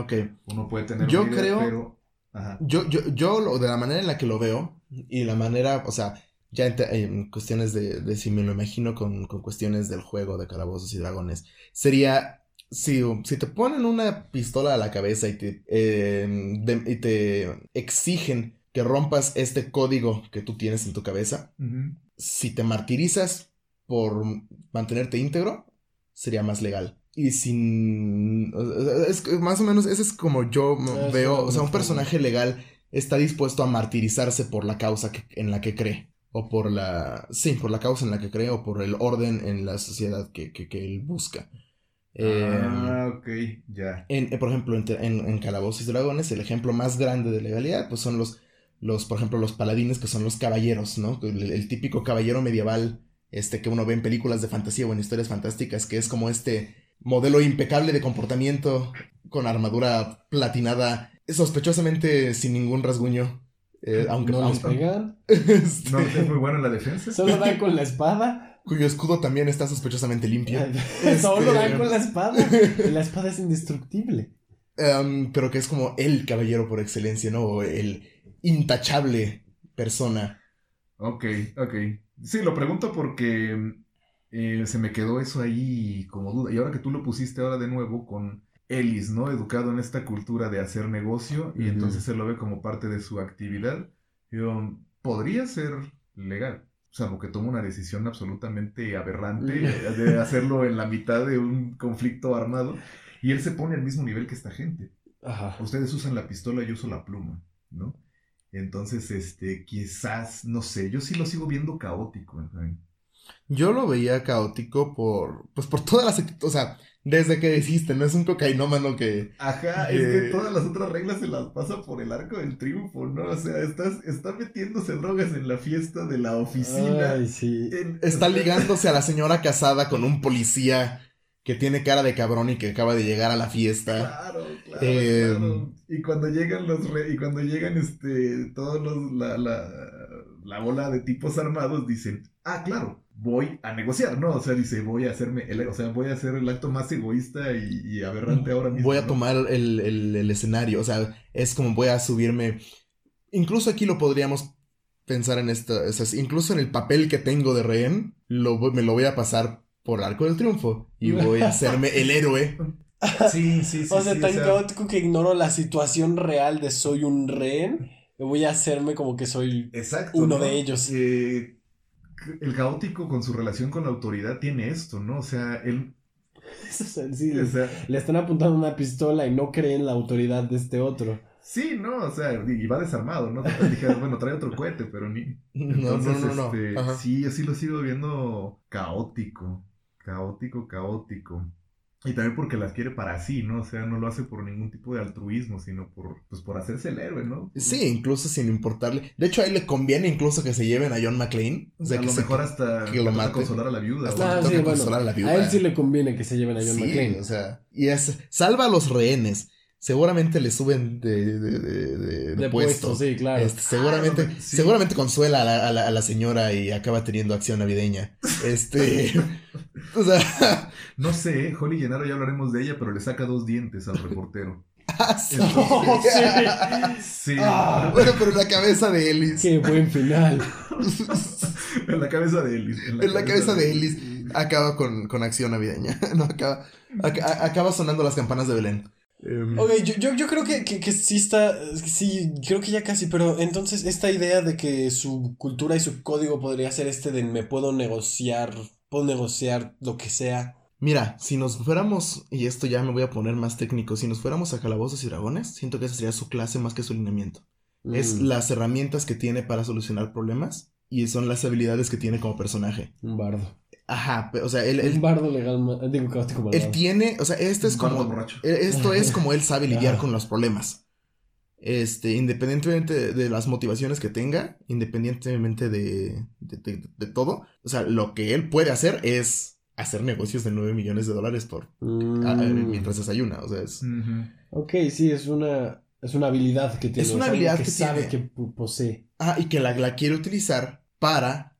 uno puede tener Yo una idea, creo- pero... Ajá. Yo, yo, yo lo, de la manera en la que lo veo, y la manera, o sea, ya en, cuestiones de, de si me lo imagino con, con cuestiones del juego de calabozos y dragones, sería, si, si te ponen una pistola a la cabeza y te, eh, de- y te exigen que rompas este código que tú tienes en tu cabeza, si te martirizas por mantenerte íntegro, sería más legal. Y sin... Es más o menos, ese es como yo veo, o sea, un personaje legal está dispuesto a martirizarse por la causa que- en la que cree. O por la... Sí, por la causa en la que cree o por el orden en la sociedad que, que, que él busca. Eh, Ah, ok, ya. en, por ejemplo, en, en, en Calabozos y Dragones, el ejemplo más grande de legalidad, pues son los, los, por ejemplo, los paladines, que son los caballeros, ¿no? El, el típico caballero medieval este que uno ve en películas de fantasía o en historias fantásticas, que es como este modelo impecable de comportamiento con armadura platinada, sospechosamente sin ningún rasguño. eh, aunque, no les pegan. este, No, es muy bueno en la defensa. Solo dan con la espada. cuyo escudo también está sospechosamente limpio. Solo Este- dan con la espada. La espada es indestructible. Em, pero que es como el caballero por excelencia, ¿no? O el intachable persona. Ok, ok. Sí, lo pregunto porque eh, se me quedó eso ahí como duda. Y ahora que tú lo pusiste ahora de nuevo con Ellis, ¿no? Educado en esta cultura de hacer negocio y entonces se lo ve como parte de su actividad. Yo, podría ser legal. Salvo que tome una decisión absolutamente aberrante de hacerlo en la mitad de un conflicto armado. Y él se pone al mismo nivel que esta gente. Ajá. Ustedes usan la pistola, yo uso la pluma, ¿no? Entonces, este, quizás, no sé, yo sí lo sigo viendo caótico. Yo lo veía caótico por, pues por todas las, o sea, desde que existe, no es un cocainómano que, Ajá, es que todas las otras reglas se las pasa por el arco del triunfo, ¿no? O sea, estás, está metiéndose drogas en la fiesta de la oficina. Ay, sí. En- está ligándose a la señora casada con un policía que tiene cara de cabrón y que acaba de llegar a la fiesta. Claro, claro, Eh, claro. Y cuando llegan los re- y cuando llegan este todos los la, la, la bola de tipos armados dicen, "Ah, claro, voy a negociar", ¿no? O sea, dice, "Voy a hacerme el, o sea, voy a hacer el acto más egoísta y, y aberrante ahora mismo." Voy a ¿no? tomar el, el- el escenario, o sea, es como voy a subirme. Incluso aquí lo podríamos pensar en esto, o sea, incluso en el papel que tengo de rehén, lo, me lo voy a pasar por Arco del Triunfo y voy a hacerme el héroe. Sí, sí, sí. o sea, sí, tan caótico que ignoro la situación real de soy un rehén. Voy a hacerme como que soy. Exacto. uno ¿no? de ellos. Eh, el caótico con su relación con la autoridad tiene esto, ¿no? O sea, él Sí, o sea, le están apuntando una pistola y no creen la autoridad de este otro. Sí, no, o sea, y va desarmado, ¿no? Total, dije, bueno, trae otro cohete, pero ni. No, no, Entonces, no, no. este, sí, yo sí lo sigo viendo caótico, caótico, caótico. Y también porque las quiere para sí, ¿no? O sea, no lo hace por ningún tipo de altruismo, sino por, pues, por hacerse el héroe, ¿no? Sí, incluso sin importarle. De hecho, a él le conviene incluso que se lleven a John McClane. O sea, a que lo se- mejor hasta que lo mate. consolar a la viuda. Hasta o- Ah, toca sí, bueno. consolar a la viuda. A él sí le conviene que se lleven a John Sí, McClane. o sea, y es, salva a los rehenes. Seguramente le suben de, de, de, de- de de puesto. puesto, sí, claro. Este, seguramente, Ah, sí. seguramente consuela a la, a la- a la señora y acaba teniendo acción navideña. Este, o sea, No sé. Holly Gennaro ya hablaremos de ella, pero le saca dos dientes al reportero. ah, sí. Oh, Sí. Ah. Bueno, pero en la cabeza de Ellis, Qué buen final. en la cabeza de Ellis. en la cabeza de Ellis acaba con, con acción navideña. No, acaba, aca- acaba sonando las campanas de Belén. Em, Ok, yo, yo, yo creo que, que, que sí está, sí, creo que ya casi, pero entonces esta idea de que su cultura y su código podría ser este de me puedo negociar, puedo negociar lo que sea. Mira, si nos fuéramos, y esto ya me voy a poner más técnico, si nos fuéramos a Calabozos y Dragones, siento que esa sería su clase más que su lineamiento. Es Mm, las herramientas que tiene para solucionar problemas y son las habilidades que tiene como personaje. Un bardo. Ajá, o sea, él, él, Un bardo legal, ma- digo caótico malvado. él tiene, o sea, esto es como, borracho. e- esto es como él sabe lidiar con los problemas. Este, independientemente de, de las motivaciones que tenga, independientemente de, de, de- de todo, o sea, lo que él puede hacer es hacer negocios de 9 millones de dólares por Mm, a- a- mientras desayuna, o sea, es... Ok, sí, es una, es una habilidad que tiene. Es una habilidad que, que sabe tiene. que po- posee. Ah, y que la, la quiere utilizar para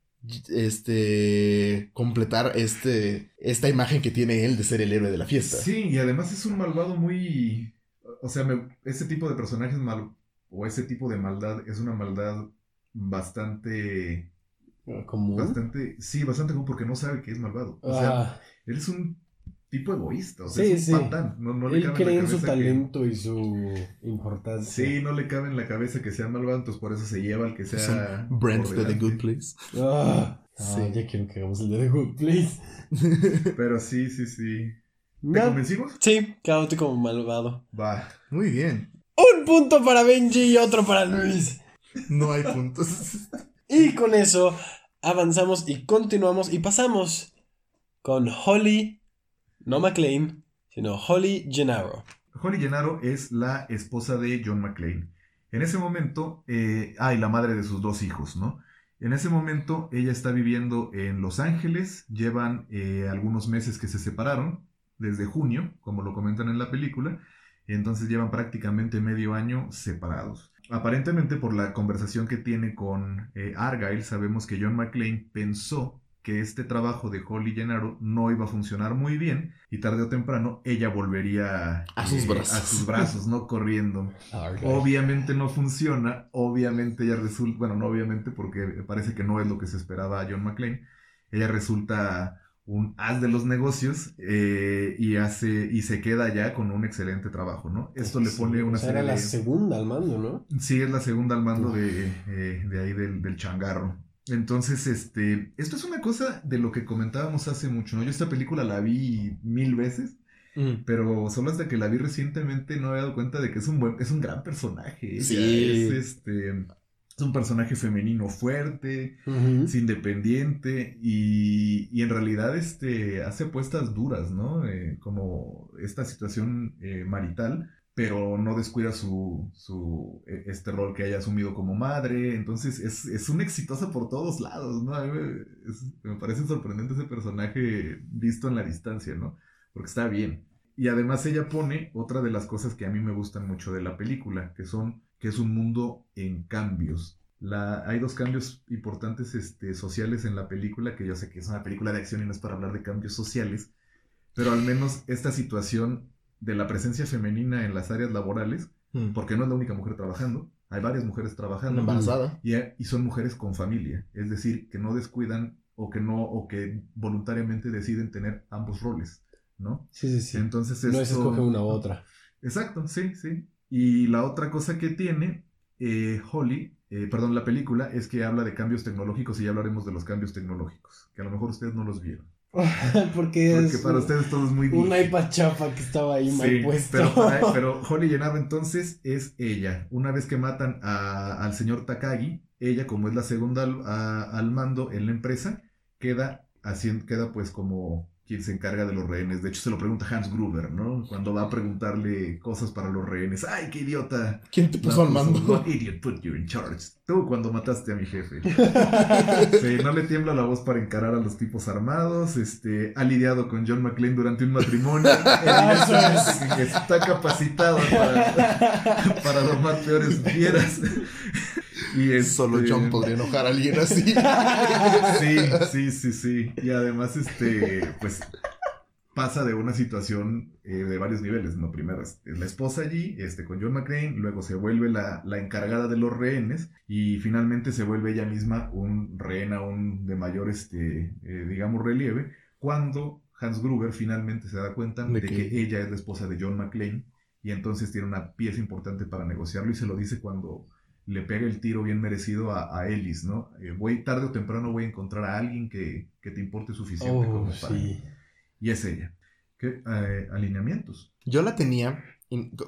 este completar este esta imagen que tiene él de ser el héroe de la fiesta. Sí, y además es un malvado muy... O sea, me- ese tipo de personajes mal... O ese tipo de maldad es una maldad bastante... Común. Bastante... Sí, bastante común porque no sabe que es malvado. O sea, Ah, él es un tipo egoísta. O sea, Sí, es sí. patán. No, no le él cabe cree en su cabeza que- talento y su importancia. Sí, no le cabe en la cabeza que sea malvado, entonces por eso se lleva al que sea... Brent de The. Good Place. Ah, ah, Sí. ya quiero que hagamos el de The Good Place. Pero sí, sí, sí. ¿Te No. convencimos? Sí, caótico malvado. Va. Muy bien. Un punto para Benji y otro para Luis. No hay puntos. Y con eso avanzamos y continuamos y pasamos con Holly, no McLean, sino Holly Gennaro. Holly Gennaro es la esposa de John McClane. En ese momento, eh, ah, y la madre de sus dos hijos, ¿no? En ese momento ella está viviendo en Los Ángeles, llevan eh, algunos meses que se separaron, desde junio, como lo comentan en la película, entonces llevan prácticamente medio año separados. Aparentemente por la conversación que tiene con eh, Argyle, sabemos que John McClane pensó que este trabajo de Holly Gennaro no iba a funcionar muy bien y tarde o temprano ella volvería A sus brazos. a sus brazos, no corriendo. Obviamente no funciona, obviamente ella resulta, bueno, no obviamente porque parece que no es lo que se esperaba a John McClane, ella resulta un as de los negocios eh, y hace y se queda ya con un excelente trabajo, ¿no? Esto le pone una o sea, era serie la de... segunda al mando, ¿no? Sí, es la segunda al mando de, eh, de ahí del, del changarro. Entonces, este, esto es una cosa de lo que comentábamos hace mucho, ¿no? Yo esta película la vi mil veces, Mm. pero solo hasta que la vi recientemente no había dado cuenta de que es un buen, es un gran personaje. ella. Sí. Es este, es un personaje femenino fuerte, es independiente y, y en realidad este, hace apuestas duras, ¿no? Eh, como esta situación eh, marital, pero no descuida su, su, eh, este rol que haya asumido como madre, entonces es, es una exitosa por todos lados, ¿no? A mí me parece sorprendente ese personaje visto en la distancia, ¿no? Porque está bien. Y además ella pone otra de las cosas que a mí me gustan mucho de la película, que son que es un mundo en cambios. La, hay dos cambios importantes este, sociales en la película, que yo sé que es una película de acción y no es para hablar de cambios sociales, pero al menos esta situación de la presencia femenina en las áreas laborales, Mm. porque no es la única mujer trabajando, hay varias mujeres trabajando Embarazada. y, y son mujeres con familia, es decir, que no descuidan o que no o que voluntariamente deciden tener ambos roles, ¿no? Sí, sí, sí. Entonces no es esto- escoge una u otra. Exacto, sí, sí. Y la otra cosa que tiene eh, Holly, eh, perdón, la película, es que habla de cambios tecnológicos y ya hablaremos de los cambios tecnológicos, que a lo mejor ustedes no los vieron. Porque para ustedes todo es muy un geek. iPad chafa que estaba ahí mal Sí, puesto. Pero, para- pero Holly Gennaro entonces es ella. Una vez que matan a- al señor Takagi, ella, como es la segunda al, a- al mando en la empresa, queda, haciendo, queda pues como quien se encarga de los rehenes. De hecho, se lo pregunta Hans Gruber, ¿no? Cuando va a preguntarle cosas para los rehenes. ¡Ay, qué idiota! ¿Quién te puso al pues, mando? What idiot put you in charge? Tú cuando mataste a mi jefe. Sí, no le tiembla la voz para encarar a los tipos armados. Este, ha lidiado con John McClane durante un matrimonio. Está capacitado para, para domar peores fieras. Y este- Solo John podría enojar a alguien así. Sí, sí, sí, sí. Y además, este, pues pasa de una situación eh, de varios niveles, ¿no? Primero es, la esposa allí, este, con John McClane, luego se vuelve la, la encargada de los rehenes y finalmente se vuelve ella misma un rehén aún de mayor, este, eh, digamos, relieve, cuando Hans Gruber finalmente se da cuenta de, De que... que- ella es la esposa de John McClane y entonces tiene una pieza importante para negociarlo y se lo dice cuando le pega el tiro bien merecido a, a Ellis, ¿no? Eh, voy tarde o temprano voy a encontrar a alguien que, que te importe suficiente Oh, como para... sí. Y es ella. ¿Qué eh, alineamientos? Yo la tenía,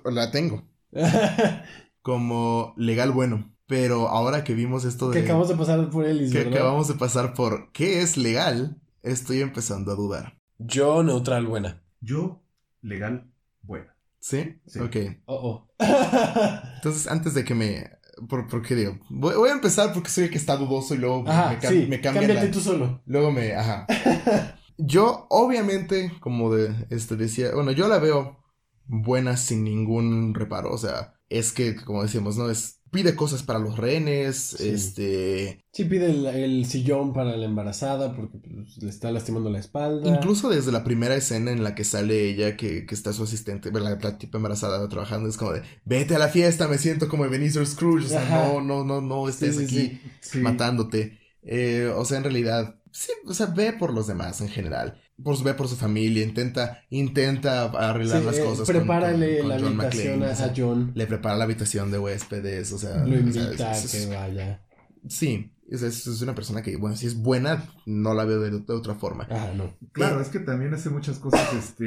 la tengo, como legal bueno. Pero ahora que vimos esto de que acabamos de pasar por Ellis, que ¿verdad? acabamos de pasar por qué es legal, estoy empezando a dudar. Yo, neutral, buena. Yo, legal, buena. ¿Sí? Sí. Ok. Oh, oh. Entonces, antes de que me... ¿Por, por qué digo? Voy, voy a empezar porque soy el que está dudoso y luego Ajá, me, cam- sí, me cámbiate la- tú solo. Luego me... Ajá. Yo, obviamente, como de, este, decía... Bueno, yo la veo buena sin ningún reparo. O sea, es que, como decíamos, ¿no? Es... Pide cosas para los rehenes, Sí. este... Sí, pide el, el sillón para la embarazada porque pues, le está lastimando la espalda. Incluso desde la primera escena en la que sale ella, que, que está su asistente, la, la tipa embarazada trabajando, es como de, vete a la fiesta, me siento como Ebenezer Scrooge, o sea, Ajá. no, no, no, no estés Sí, aquí. Sí. matándote. Eh, o sea, en realidad, sí, o sea, ve por los demás en general. Por, ve por su familia, intenta, intenta arreglar Sí, las eh, cosas. con- prepárale con- con la John habitación McClane, a, o sea, a John. Le prepara la habitación de huéspedes, o sea. Lo o sea, invita a es- es- que vaya. Sí, es, es- es una persona que, bueno, si es buena, no la veo de, de otra forma. Ah, no. Claro, es que también hace muchas cosas, este,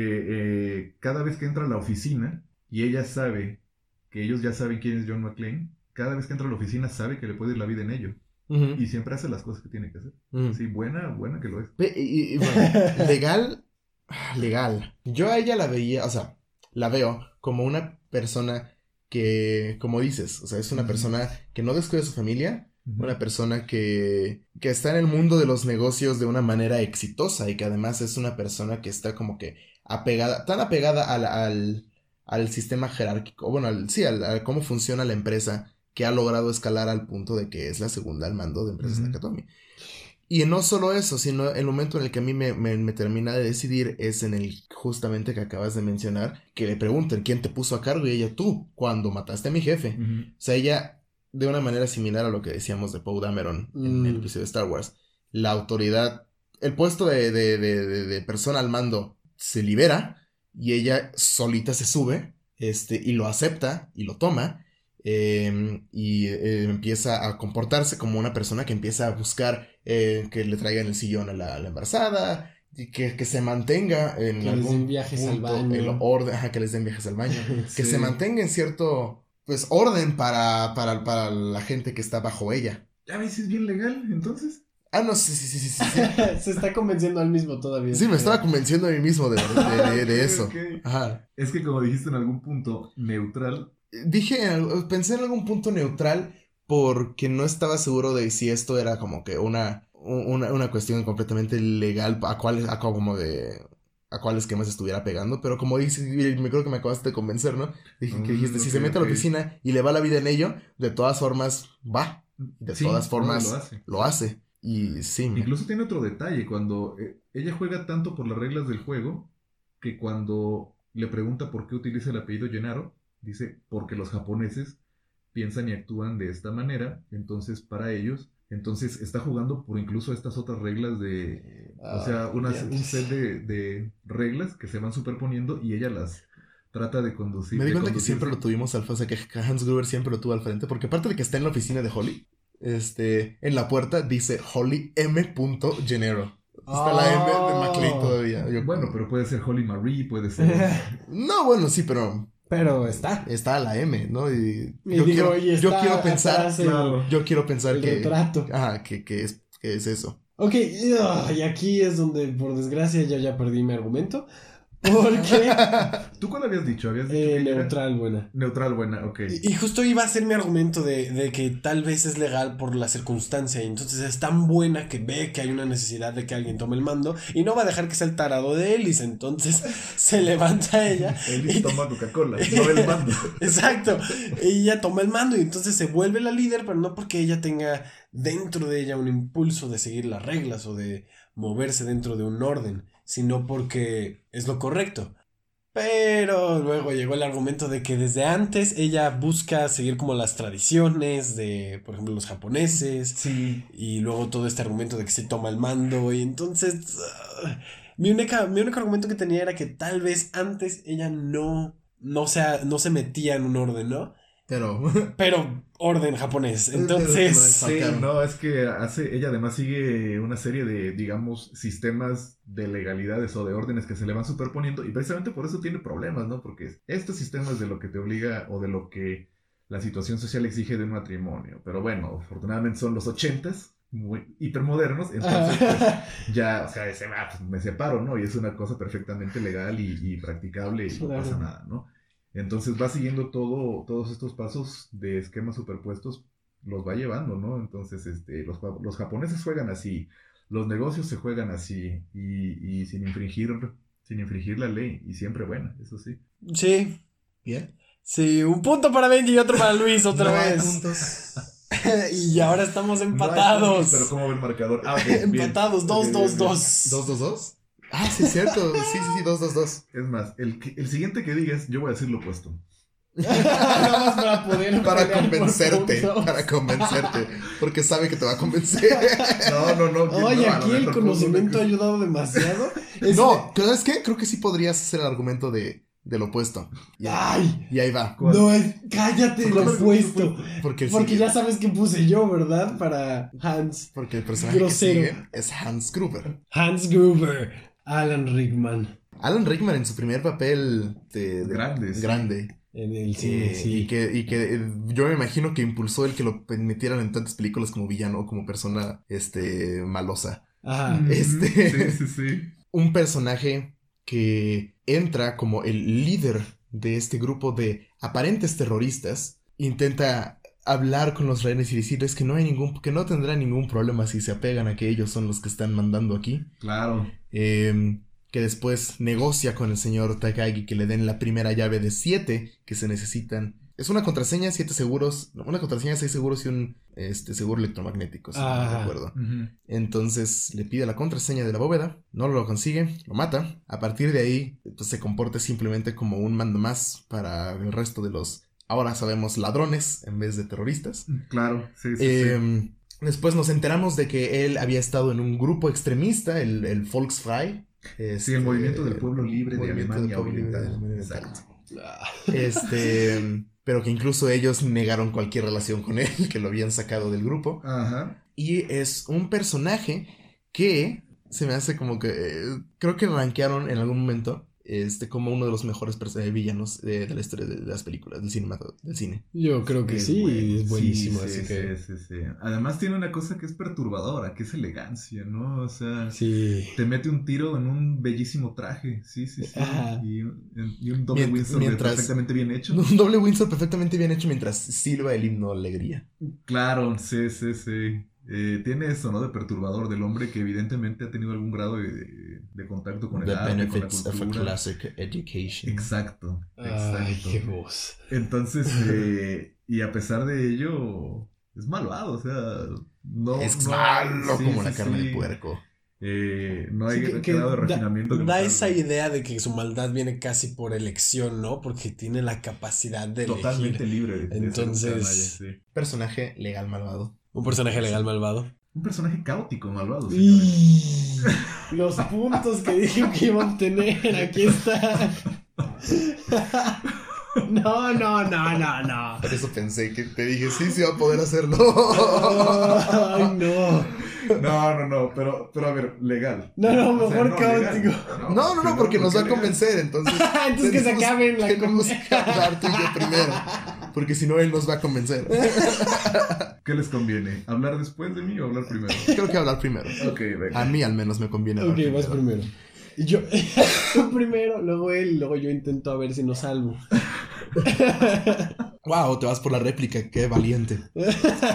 eh, cada vez que entra a la oficina y ella sabe que ellos ya saben quién es John McClane, cada vez que entra a la oficina sabe que le puede ir la vida en ello Y siempre hace las cosas que tiene que hacer. ujú. Sí, buena, buena que lo es. Y, y- bueno, legal, legal. Yo a ella la veía, o sea, la veo como una persona que, como dices, o sea, es una persona que no descuida a su familia, una persona que, que está en el mundo de los negocios de una manera exitosa y que además es una persona que está como que apegada, tan apegada al, al, al sistema jerárquico, bueno, al, sí, al, a cómo funciona la empresa, que ha logrado escalar al punto de que es la segunda al mando de empresas Ujú. Nakatomi. Y no solo eso, sino el momento en el que a mí me, me- me termina de decidir es en el justamente que acabas de mencionar, que le preguntan quién te puso a cargo y ella tú, cuando mataste a mi jefe. O sea, ella, de una manera similar a lo que decíamos de Poe Dameron en Mm. el episodio de Star Wars, la autoridad, el puesto de, de, de, de- de persona al mando se libera y ella solita se sube este, y lo acepta y lo toma. Eh, y eh, empieza a comportarse como una persona que empieza a buscar eh, que le traigan el sillón a la, a la embarazada y que, que se mantenga en Que les algún den viajes al punto baño. el orden, ajá, que les den viajes al baño que Sí. se mantenga en cierto pues orden para, para, para la gente que está bajo ella. ¿Ya ves si es bien legal, entonces? Ah, no, sí, sí, sí, sí, sí. Se está convenciendo al mismo todavía. Sí, me estaba convenciendo a mí mismo de, de- de- de Ok, eso. Ajá. Es que como dijiste en algún punto, neutral. Dije, pensé en algún punto neutral porque no estaba seguro de si esto era como que una, una, una cuestión completamente legal a cuál, a como de a cuál esquema se estuviera pegando, pero como dices, me creo que me acabaste de convencer, ¿no? Dije que Mm, dijiste, si se mete a la oficina y le va la vida en ello, de todas formas, va, de Sí, todas no, formas, lo hace. lo hace. Y sí, me- Incluso tiene otro detalle, cuando eh, ella juega tanto por las reglas del juego, que cuando le pregunta por qué utiliza el apellido Gennaro, dice, porque los japoneses piensan y actúan de esta manera, entonces para ellos, entonces está jugando por incluso estas otras reglas de, o sea, Ah, unas- un set de, de reglas que se van superponiendo y ella las trata de conducir. me di cuenta que siempre lo tuvimos al o sea, que Hans Gruber siempre lo tuvo al frente, porque aparte de que está en la oficina de Holly, este, en la puerta dice Holly M. Gennaro. Está la M de McLean todavía. Yo- Bueno, pero puede ser Holly Marie, puede ser... No, bueno, sí, pero Pero está. está la M, ¿no? Y Y yo, digo, quiero, y está yo quiero pensar, Claro. yo quiero pensar el que, retrato. ajá, que, que es, que es eso. Ok, y aquí es donde, por desgracia, yo ya perdí mi argumento. Porque ¿Tú cuál habías dicho? ¿Habías dicho eh, que ella era- neutral, buena. Neutral, buena, ok. Y, y justo iba a ser mi argumento de, de que tal vez es legal por la circunstancia. Y entonces es tan buena que ve que hay una necesidad de que alguien tome el mando. Y no va a dejar que sea el tarado de Ellis. Entonces se levanta ella. Él toma Coca-Cola, no el mando. Exacto. Ella toma el mando y entonces se vuelve la líder, pero no porque ella tenga dentro de ella un impulso de seguir las reglas o de moverse dentro de un orden, sino porque es lo correcto. Pero luego llegó el argumento de que desde antes ella busca seguir como las tradiciones de, por ejemplo, los japoneses. Sí. Y luego todo este argumento de que se toma el mando. Y entonces. ah, mi, única, mi único argumento que tenía era que tal vez antes ella no. No, sea, no se metía en un orden, ¿no? Pero, Pero orden japonés. Entonces. Sí, no, es que hace, ella además sigue una serie de, digamos, sistemas de legalidades o de órdenes que se le van superponiendo y precisamente por eso tiene problemas, ¿no? Porque estos sistemas de lo que te obliga o de lo que la situación social exige de un matrimonio. Pero bueno, afortunadamente son los ochentas, muy hipermodernos, entonces pues, ya, o sea, se va, pues, me separo, ¿no? Y es una cosa perfectamente legal y, y practicable y no pasa nada, ¿no? Entonces va siguiendo todo, todos estos pasos de esquemas superpuestos, los va llevando, ¿no? Entonces, este, los, los japoneses juegan así, los negocios se juegan así, y, y sin infringir, sin infringir la ley, y siempre buena, eso sí. Sí. bien. Sí, un punto para Benji y otro para Luis otra No hay vez. puntos. y ahora estamos No empatados. puntos, pero ¿cómo ve el marcador? Ah, bien. empatados, dos, Ok, dos, bien, bien. dos. ¿Dos, dos, dos? Ah, sí, es cierto. Sí, sí, sí, dos, dos, dos. Es más, el, que- el siguiente que digas, yo voy a decir lo opuesto. Nada más para poder Para convencerte, para convencerte. Porque sabe que te va a convencer. No, no, no. Oye, no, aquí el conocimiento ha ayudado demasiado. Es No, ¿sabes qué? Creo que sí podrías hacer el argumento de, del opuesto. Y, de- Ay, y ahí va. ¿Cuál? no, es- cállate ¿Cuál lo el opuesto. Porque, el Porque sigue- ya sabes que puse yo, ¿verdad? Para Hans. porque el personaje Grosero. que sigue es Hans Gruber. Hans Gruber. Alan Rickman. Alan Rickman en su primer papel de, de- Grande, sí. grande. En el cine, Eh, sí. Y que, y que eh, yo me imagino que impulsó el que lo metieran en tantas películas como villano, como persona este malosa. Ajá. Ujú, Este- Sí, sí, sí. Un personaje que entra como el líder de este grupo de aparentes terroristas, intenta hablar con los rehenes y decirles que no hay ningún, que no tendrá ningún problema si se apegan a que ellos son los que están mandando aquí. Claro. Em, que después negocia con el señor Takagi que le den la primera llave de siete que se necesitan. Es una contraseña, siete seguros, no, una contraseña, seis seguros y un este, seguro electromagnético, si no acuerdo. Ujú. Entonces le pide la contraseña de la bóveda, no lo consigue, lo mata. A partir de ahí, pues, se comporta simplemente como un mando más para el resto de los, ahora sabemos, ladrones en vez de terroristas. Claro, sí, sí, sí. Em, Después nos enteramos de que él había estado en un grupo extremista, el, el Volksfrei. Sí, este, el movimiento del pueblo libre de Oriental. Alemania Oriental. Exacto. Ah, Este, pero que incluso ellos negaron cualquier relación con él, que lo habían sacado del grupo. Ajá. Y es un personaje que se me hace como que. eh, creo que rankearon en algún momento este, como uno de los mejores eh, villanos de, de la historia de, de las películas, del, cinema, del cine. Yo creo que Es sí, bueno. es buenísimo, Sí, así sí, que... sí, sí, sí. Además tiene una cosa que es perturbadora, que es elegancia, ¿no? O sea, Sí. te mete un tiro en un bellísimo traje, sí, sí, sí. Y, y un doble Windsor mientras- perfectamente bien hecho. Un doble Windsor perfectamente bien hecho mientras silba el himno de alegría. Claro, sí, sí, sí. Eh, tiene eso, ¿no? De perturbador del hombre que evidentemente ha tenido algún grado de, de- de contacto con el The arte, con la benefits of a cultura. classic education. Exacto, Ay, qué voz. Entonces, eh, y a pesar de ello, es malvado, o sea, no... es no- malo sí, como la carne sí. de puerco. Eh, no hay Sí, que- que grado de da- refinamiento. que Da, esa idea de que su maldad viene casi por elección, ¿no? Porque tiene la capacidad de Totalmente elegir. libre. de- de ser un Entonces- canalla, sí. Personaje legal malvado. Un personaje legal malvado. Un personaje caótico, malvado. Y los puntos que dije que iba a obtener, aquí está. No, no, no, no, no. Por eso pensé que te dije, sí, sí va a poder hacerlo. Ay, no. No, no, no, pero, pero a ver, legal. No, no, O sea, mejor no, caótico. legal. No, no, no, primero, porque nos va a convencer, entonces. Entonces que se acaben la Tenemos que hablar tú y yo primero. Porque si no, él nos va a convencer. ¿Qué les conviene? ¿Hablar después de mí o hablar primero? Creo que hablar primero. Ok, venga. A mí al menos me conviene hablar Ok, vas primero. Y yo, primero, luego él, luego yo intento a ver si nos salvo. Wow, te vas por la réplica, qué valiente.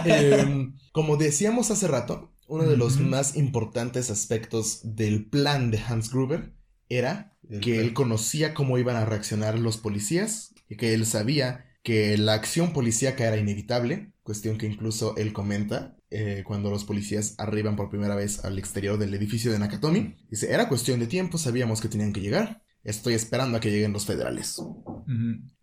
Em, como decíamos hace rato, uno de los más importantes aspectos del plan de Hans Gruber era que él conocía cómo iban a reaccionar los policías y que él sabía que la acción policíaca era inevitable, cuestión que incluso él comenta eh, cuando los policías arriban por primera vez al exterior del edificio de Nakatomi. Dice, era cuestión de tiempo, sabíamos que tenían que llegar, estoy esperando a que lleguen los federales.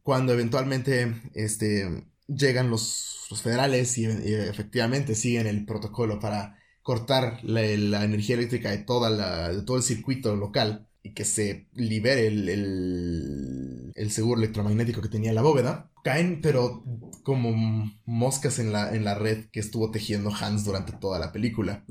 Cuando eventualmente este, llegan los, los federales y, y efectivamente siguen el protocolo para cortar la, la energía eléctrica de, toda la, de todo el circuito local y que se libere el, el, el seguro electromagnético que tenía la bóveda, caen pero como moscas en la, en la red que estuvo tejiendo Hans durante toda la película.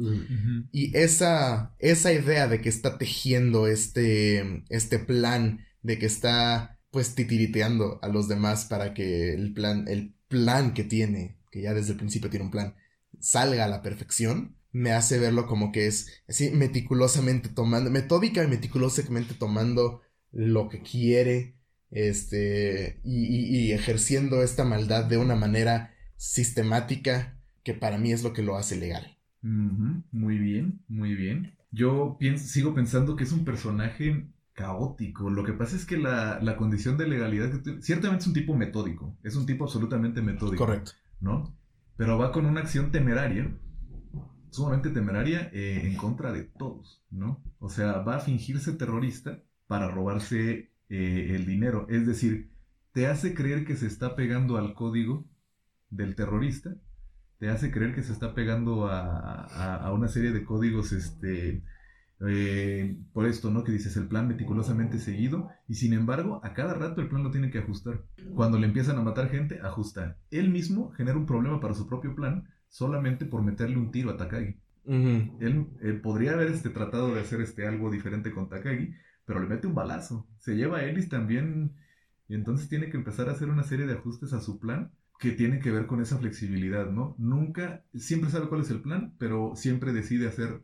Y esa, esa idea de que está tejiendo este, este plan, de que está pues titiriteando a los demás para que el plan, el plan que tiene, que ya desde el principio tiene un plan, salga a la perfección, me hace verlo como que es así meticulosamente tomando, metódica y meticulosamente tomando lo que quiere, este, y, y- y ejerciendo esta maldad de una manera sistemática que para mí es lo que lo hace legal. Muy bien, muy bien. Yo pienso, sigo pensando que es un personaje caótico. Lo que pasa es que la, la condición de legalidad, que ciertamente es un tipo metódico, es un tipo absolutamente metódico, Correcto. ¿no? Pero va con una acción temeraria, sumamente temeraria, eh, en contra de todos, ¿no? O sea, va a fingirse terrorista para robarse eh, el dinero. Es decir, te hace creer que se está pegando al código del terrorista, te hace creer que se está pegando a, a- una serie de códigos, este, eh, por esto, ¿no? Que dices el plan meticulosamente seguido, y sin embargo, a cada rato el plan lo tiene que ajustar. Cuando le empiezan a matar gente, ajusta. Él mismo genera un problema para su propio plan solamente por meterle un tiro a Takagi. Él, él podría haber este, tratado de hacer este, algo diferente con Takagi, pero le mete un balazo. Se lleva a Ellis también, y entonces tiene que empezar a hacer una serie de ajustes a su plan que tienen que ver con esa flexibilidad, ¿no? Nunca, siempre sabe cuál es el plan, pero siempre decide hacer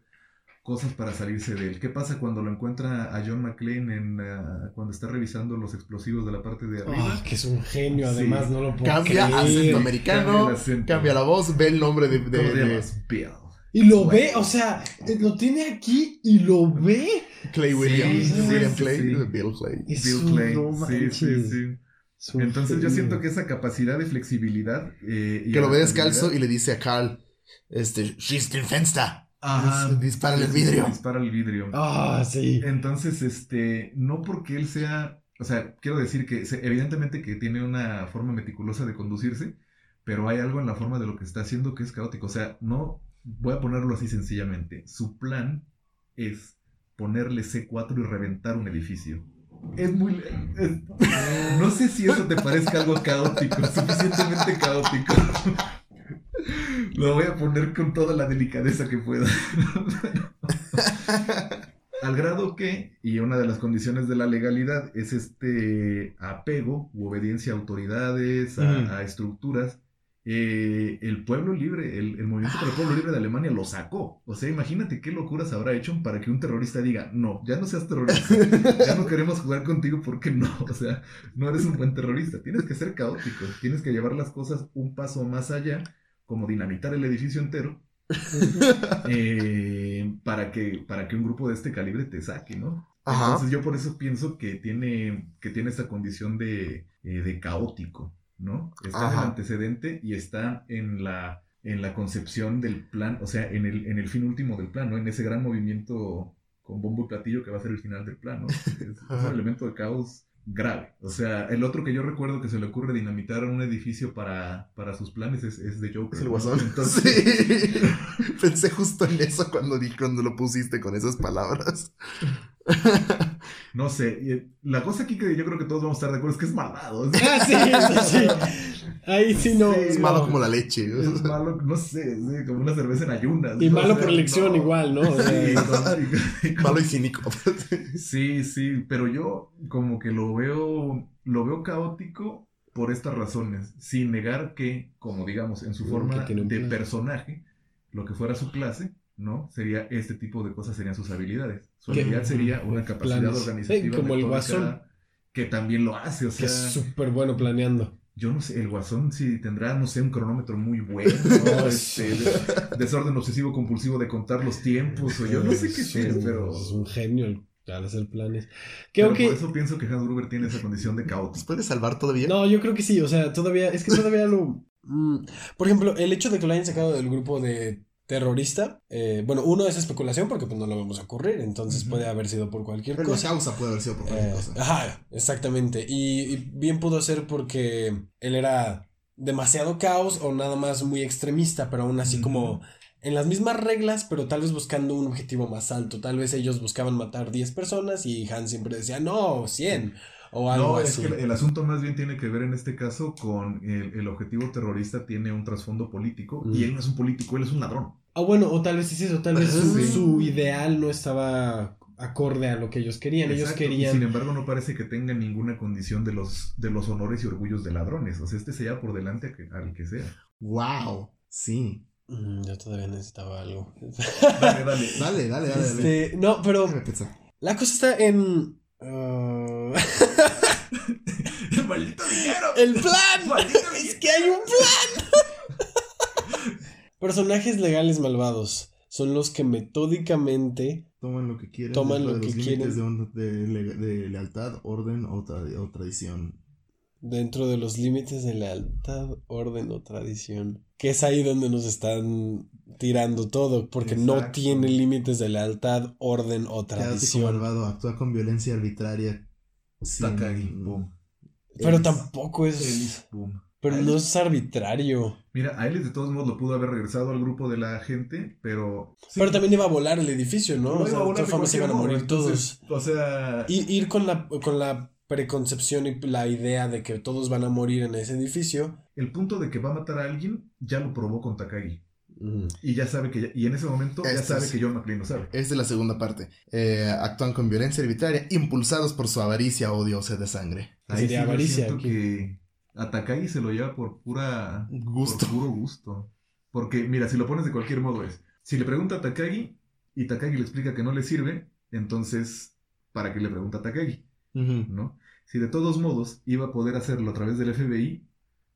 cosas para salirse de él. ¿Qué pasa cuando lo encuentra a John McClane en, ah, cuando está revisando los explosivos de la parte de arriba? Ah, que es un genio, Sí. además, no lo puedo Cambia creer. acento Cambia americano, el acento. cambia la voz, ve el nombre de... de- ¿Cómo te de. Y lo ve, o sea, eh, lo tiene aquí y lo ve. Clay Williams. sí, William sí, Clay. sí. Bill Clay. Es Bill Clay. no sí, sí, sí. Entonces yo siento que esa capacidad de flexibilidad eh, y Que lo ve descalzo y le dice a Carl, este, she's Ajá. Dispara el vidrio. Dispara el vidrio. Ah, sí. Entonces, este, no porque él sea, o sea, quiero decir que evidentemente que tiene una forma meticulosa de conducirse, pero hay algo en la forma de lo que está haciendo que es caótico. O sea, no, voy a ponerlo así sencillamente. Su plan es ponerle C4 y reventar un edificio. Es muy... es- no sé si eso te parezca algo caótico, suficientemente caótico. Lo voy a poner con toda la delicadeza que pueda. Al grado que, y una de las condiciones de la legalidad es este apego u obediencia a autoridades, a, Ujú. a estructuras, eh, el pueblo libre, el, el movimiento para el pueblo libre de Alemania lo sacó. O sea, imagínate qué locuras habrá hecho para que un terrorista diga, no, ya no seas terrorista, ya no queremos jugar contigo porque no, o sea, no eres un buen terrorista, tienes que ser caótico, tienes que llevar las cosas un paso más allá, como dinamitar el edificio entero eh, para, que, para que un grupo de este calibre te saque, ¿no? Ajá. Entonces yo por eso pienso que tiene, que tiene esta condición de, eh, de caótico, ¿no? Está en el antecedente y está en la, en la concepción del plan, o sea, en el, en el fin último del plan, ¿no? En ese gran movimiento con bombo y platillo que va a ser el final del plan, ¿no? Es, un elemento de caos grave. O sea, el otro que yo recuerdo que se le ocurre dinamitar un edificio para, para sus planes es, es de Joker. Es el ¿no? guasón. Entonces, Sí. Pensé justo en eso cuando, di- cuando lo pusiste con esas palabras. No sé, eh, la cosa aquí que yo creo que todos vamos a estar de acuerdo es que es malvado. Ah, sí, sí, sí. Ahí sí no. Sí, Es no. malo como la leche. Es malo, no sé, sí, como una cerveza en ayunas. Y ¿no? malo O sea, por elección no. igual, ¿no? O sea, Sí, con- y con- Malo y cínico. sí, sí, pero yo como que lo veo, lo veo caótico por estas razones, sin negar que, como digamos, en su Mm, forma de plan. personaje, lo que fuera su clase, ¿no? Sería este tipo de cosas, serían sus habilidades. Su Que- habilidad sería una capacidad planes. organizativa. Sí, como el Guasón. Que también lo hace, o que sea... es súper bueno planeando. Yo no sé, el guasón sí tendrá, no sé, un cronómetro muy bueno, No, este, de- desorden obsesivo compulsivo de contar los tiempos, o yo no sé qué Es tiene, un- pero, Es un genio el- al hacer planes. Que pero aunque. por eso pienso que Hans Gruber tiene esa condición de ¿Nos caótico. puedes salvar todavía? No, yo creo que sí, o sea, todavía. Es que todavía lo. Mm, Por ejemplo, el hecho de que lo hayan sacado del grupo de terrorista, eh, bueno, uno es especulación porque pues no lo vemos ocurrir, entonces puede haber sido por cualquier Pero la cosa. causa puede haber sido por cualquier Eh, cosa. ajá, exactamente. Y, y bien pudo ser porque él era demasiado caos o nada más muy extremista, pero aún así como en las mismas reglas, pero tal vez buscando un objetivo más alto. Tal vez ellos buscaban matar 10 personas y Han siempre decía, no, 100 o algo No, es que el, el asunto más bien tiene que ver en este caso con el, el objetivo terrorista tiene un trasfondo político Mm. y él no es un político, él es un ladrón. Ah, bueno, o tal vez es eso, tal vez su, Sí. su ideal no estaba acorde a lo que ellos querían. Ellos Exacto, querían... sin embargo no parece que tenga ninguna condición de los, de los honores y orgullos de ladrones, o sea, este se lleva por delante a que- al que sea. Wow. Sí. Mm, yo todavía necesitaba algo. Dale, dale. Dale, dale, dale. dale. Este, no, pero la cosa está en... ah, ¡Maldito dinero! ¡El plan! ¡Maldito ¡Es que hay un plan! Personajes legales malvados son los que metódicamente Toman lo que quieren. Toman dentro lo de que los límites quieren. De, un- de de lealtad, orden o, tra- o tradición. Dentro de los límites de lealtad, orden o tradición. Que es ahí donde nos están tirando todo, porque no tiene límites de lealtad, orden o Caótico tradición. malvado. Actúa con violencia arbitraria. sin-. Pero Elis. tampoco es... Pero no es arbitrario. Mira, a él de todos modos lo pudo haber regresado al grupo de la gente, pero... Pero también iba a volar el edificio, ¿no? O sea, iba a de volar todas de formas se iban a morir entonces, todos. O sea... Ir, ir con la con la preconcepción y la idea de que todos van a morir en ese edificio. El punto de que va a matar a alguien ya lo probó con Takagi. mm, Y ya sabe que... ya- y en ese momento ya Este sabe es- que John McClane lo sabe. Es de la segunda parte. Eh, actúan con violencia arbitraria, impulsados por su avaricia, odio o sed de sangre. Sería sí avaricia siento que a Takagi se lo lleva por pura... Gusto. Por puro gusto. Porque, mira, si lo pones de cualquier modo es... Si le pregunta a Takagi, y Takagi le explica que no le sirve, entonces, ¿para qué le pregunta a Takagi? ¿No? Si de todos modos iba a poder hacerlo a través del FBI,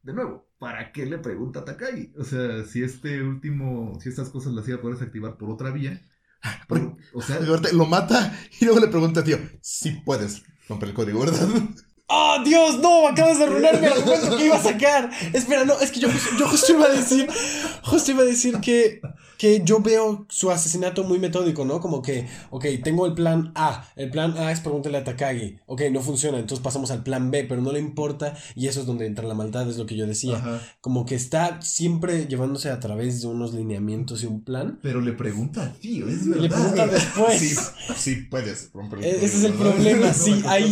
de nuevo, ¿para qué le pregunta a Takagi? O sea, si este último, si estas cosas las iba a poder desactivar por otra vía, por- o sea, Lo mata y luego le pregunta, tío, si puedes romper el código, ¿verdad? ¡Oh, Dios! No, acabas de arruinarme el argumento que iba a sacar. Espera, no, es que yo, justo- yo justo iba a decir, justo iba a decir que, que yo veo su asesinato muy metódico, ¿no? Como que, ok, tengo el plan A. El plan A es pregúntale a Takagi. Ok, no funciona, entonces pasamos al plan B, pero no le importa. Y eso es donde entra la maldad, es lo que yo decía. ajá, Como que está siempre llevándose a través de unos lineamientos y un plan. pero le pregunta tío, es Y le verdad. pregunta después. Sí, sí puedes romper el E- ese es el ¿verdad? problema, sí, ahí.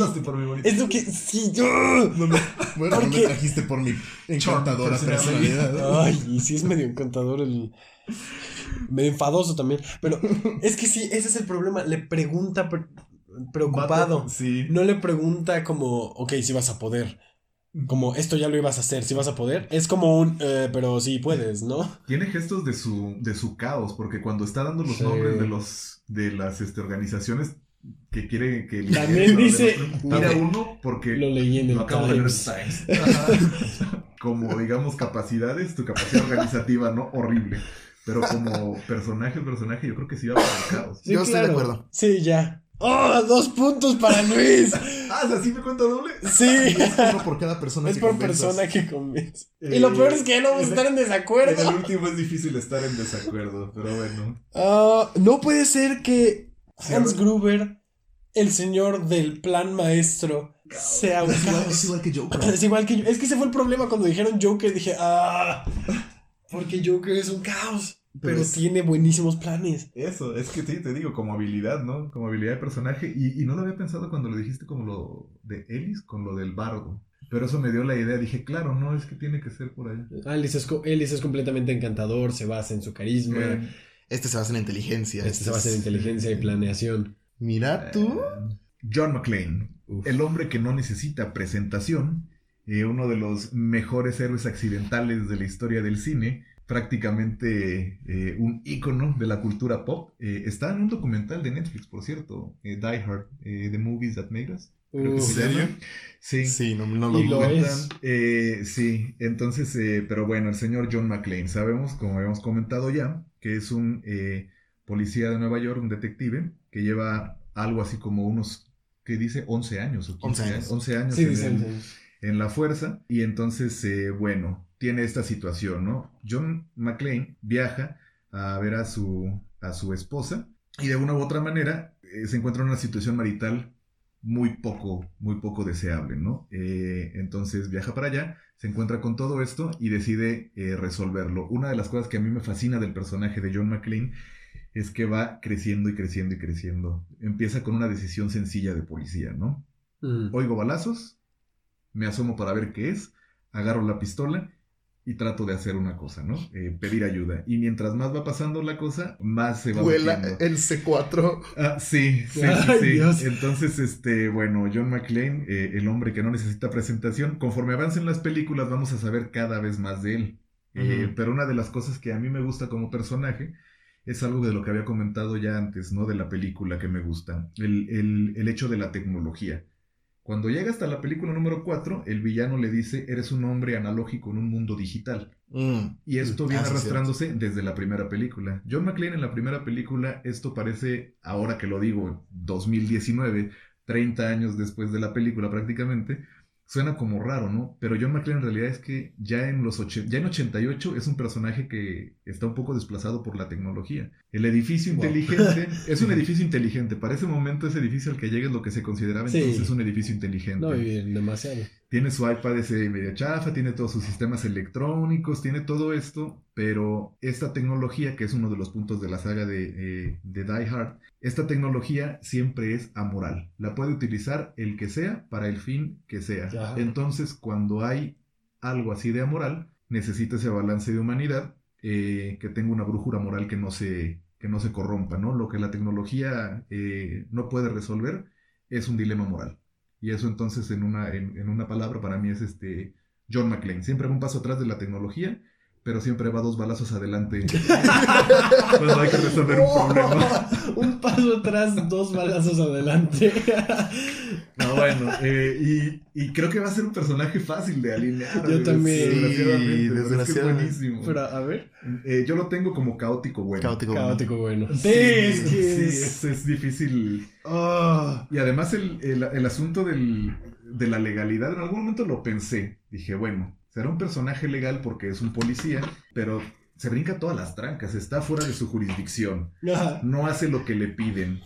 Es lo que. Sí, yo. No me, bueno, no me trajiste por mi encantadora personalidad. Ay, y sí es medio encantador el. Medio enfadoso también. Pero es que sí, ese es el problema. Le pregunta pre- preocupado. Sí. No le pregunta como, ok, si vas a poder. Como esto ya lo ibas a hacer, si vas a poder. Es como un, eh, pero sí puedes, ¿no? Tiene gestos de su, de su caos, porque cuando está dando los nombres de los de las este, organizaciones que quiere que También dice- tira uno porque Lo leí en el lo de como digamos capacidades, tu capacidad organizativa, ¿no? Horrible. Pero como personaje, personaje, yo creo que sí va por el caos. Sí, Yo estoy de claro. acuerdo. Sí, ya. ¡Oh! Dos puntos para Luis. Ah, o sea, ¿sí me cuenta doble? Sí. Es uno por cada persona Es que por convenzas. persona que convence. Eh, y lo peor es que ya no vamos a estar en En el desacuerdo. último es difícil estar en desacuerdo, pero bueno. Ah, no puede ser que Hans. Gruber, el señor del plan maestro, sea un Es igual, es igual que Joker. Es igual que yo. Es que ese fue el problema cuando dijeron Joker. Dije, ah, porque Joker es un caos. Pero Pues- tiene buenísimos planes. Eso, es que sí, te digo, como habilidad, ¿no? Como habilidad de personaje. Y, y no lo había pensado cuando lo dijiste como lo de Ellis, con lo del bardo. Pero eso me dio la idea. Dije, claro, no, es que tiene que ser por allá. Alice es, co- Ellis es completamente encantador, se basa en su carisma. Eh, Este se basa en inteligencia. este se basa en es- inteligencia y planeación. Mira tú. eh, John McClane, Uf. el hombre que no necesita presentación, eh, uno de los mejores héroes accidentales de la historia del cine, prácticamente eh, un ícono de la cultura pop. Eh, está en un documental de Netflix, por cierto, Die Hard, eh, The Movies That Made Us. se llama. serio? Sí. Sí, no, no lo Y lo es. Eh, sí, entonces, eh, pero bueno, el señor John McClane, sabemos, como habíamos comentado ya, que es un eh, policía de Nueva York, un detective, que lleva algo así como unos, ¿qué dice? 11 años o 15 11 años. años. 11 años Sí, en, en la fuerza, y entonces, eh, bueno, tiene esta situación, ¿no? John McClane viaja a ver a su, a su esposa, y de una u otra manera eh, se encuentra en una situación marital muy poco, muy poco deseable, ¿no? Eh, entonces viaja para allá, se encuentra con todo esto y decide eh, resolverlo. Una de las cosas que a mí me fascina del personaje de John McClane es que va creciendo y creciendo y creciendo. Empieza con una decisión sencilla de policía, ¿no? Mm. Oigo balazos, me asomo para ver qué es, agarro la pistola y trato de hacer una cosa, ¿no? Eh, pedir ayuda. Y mientras más va pasando la cosa, más se va Vuela el C4. Ah, sí, sí, sí, Ay, sí. Dios. Entonces, este, bueno, John McClane, eh, el hombre que no necesita presentación, conforme avancen las películas vamos a saber cada vez más de él. Eh, pero una de las cosas que a mí me gusta como personaje es algo de lo que había comentado ya antes, ¿no? De la película que me gusta, el, el- el hecho de la tecnología. Cuando llega hasta la película número 4, el villano le dice, eres un hombre analógico en un mundo digital. Mm. Y esto Mm, viene ah, sí, arrastrándose desde la primera película. John McClane en la primera película, esto parece, ahora que lo digo, 2019, 30 años después de la película prácticamente, suena como raro, ¿no? Pero John McClane en realidad es que ya en los oche- ya en 88 es un personaje que está un poco desplazado por la tecnología. El edificio Wow. inteligente es un edificio inteligente. Para ese momento ese edificio al que llega es lo que se consideraba Sí. entonces un edificio inteligente. No, y demasiado. Tiene su iPad ese medio chafa, tiene todos sus sistemas electrónicos, tiene todo esto, pero esta tecnología, que es uno de los puntos de la saga de, eh, de Die Hard, esta tecnología siempre es amoral. La puede utilizar el que sea para el fin que sea. Ya. Entonces, cuando hay algo así de amoral, necesita ese balance de humanidad eh, que tenga una brújula moral que no se, que no se corrompa, ¿no? Lo que la tecnología eh, no puede resolver es un dilema moral. Y eso entonces en una, en, una palabra para mí es este John McClane. Siempre un paso atrás de la tecnología, pero siempre va dos balazos adelante cuando hay que resolver un problema. un paso atrás, dos balazos adelante. no, bueno, eh, y, y, creo que va a ser un personaje fácil de alinear. Yo también. Desgraciadamente, desgraciadamente. Es, buenísimo. Pero, a ver. Eh, yo lo tengo como caótico bueno. Caótico, caótico bueno. Sí, es, que es... es, difícil. Oh. Y además el, el, el asunto del, de la legalidad, en algún momento lo pensé. Dije, bueno, será un personaje legal porque es un policía, pero se brinca todas las trancas, está fuera de su jurisdicción, no hace lo que le piden.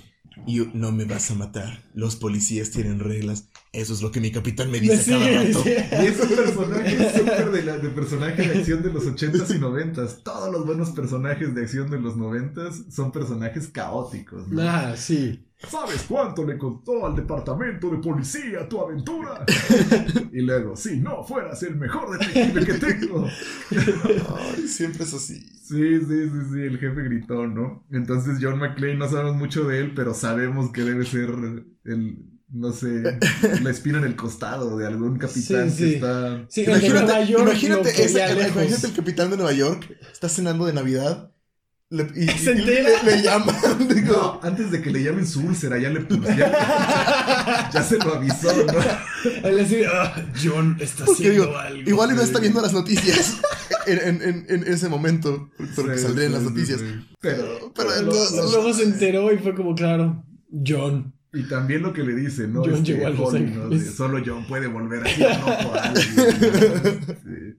Y no me vas a matar. Los policías tienen reglas. Eso es lo que mi capitán me dice cada rato. Y es un personaje súper de, de, personaje de acción de los 80s y 90s. Todos los buenos personajes de acción de los 90s son personajes caóticos. ¿no? Ah, sí. ¿Sabes cuánto le costó al departamento de policía tu aventura? y luego, si no fueras el mejor detective que tengo. Ay, siempre es así. Sí, sí, sí, sí, el jefe gritó, ¿no? Entonces John McClane no sabemos mucho de él, pero sabemos que debe ser el, no sé, la espina en el costado de algún capitán Sí, sí. que está... Sí, Imagínate, el de Nueva York lo imagínate, ese- quería lejos. imagínate el capitán de Nueva York está cenando de Navidad le- y, Se le, le llaman. digo, No, antes de que le llamen su úlcera, ya le ya, ya se lo avisó, ¿no? Él así, "Ah, John está porque haciendo digo, algo. igual y no está viendo las noticias en, en- ese momento, pero que Sí, saldría en las sí, sí, noticias. sí. Pero, Pero pero entonces- lo- Luego se enteró y fue como, claro, John. Y también lo que le dice, ¿no? John Este, llegó a Los Holly, ¿no? De, Solo John puede volver aquí a loco a alguien, ¿no?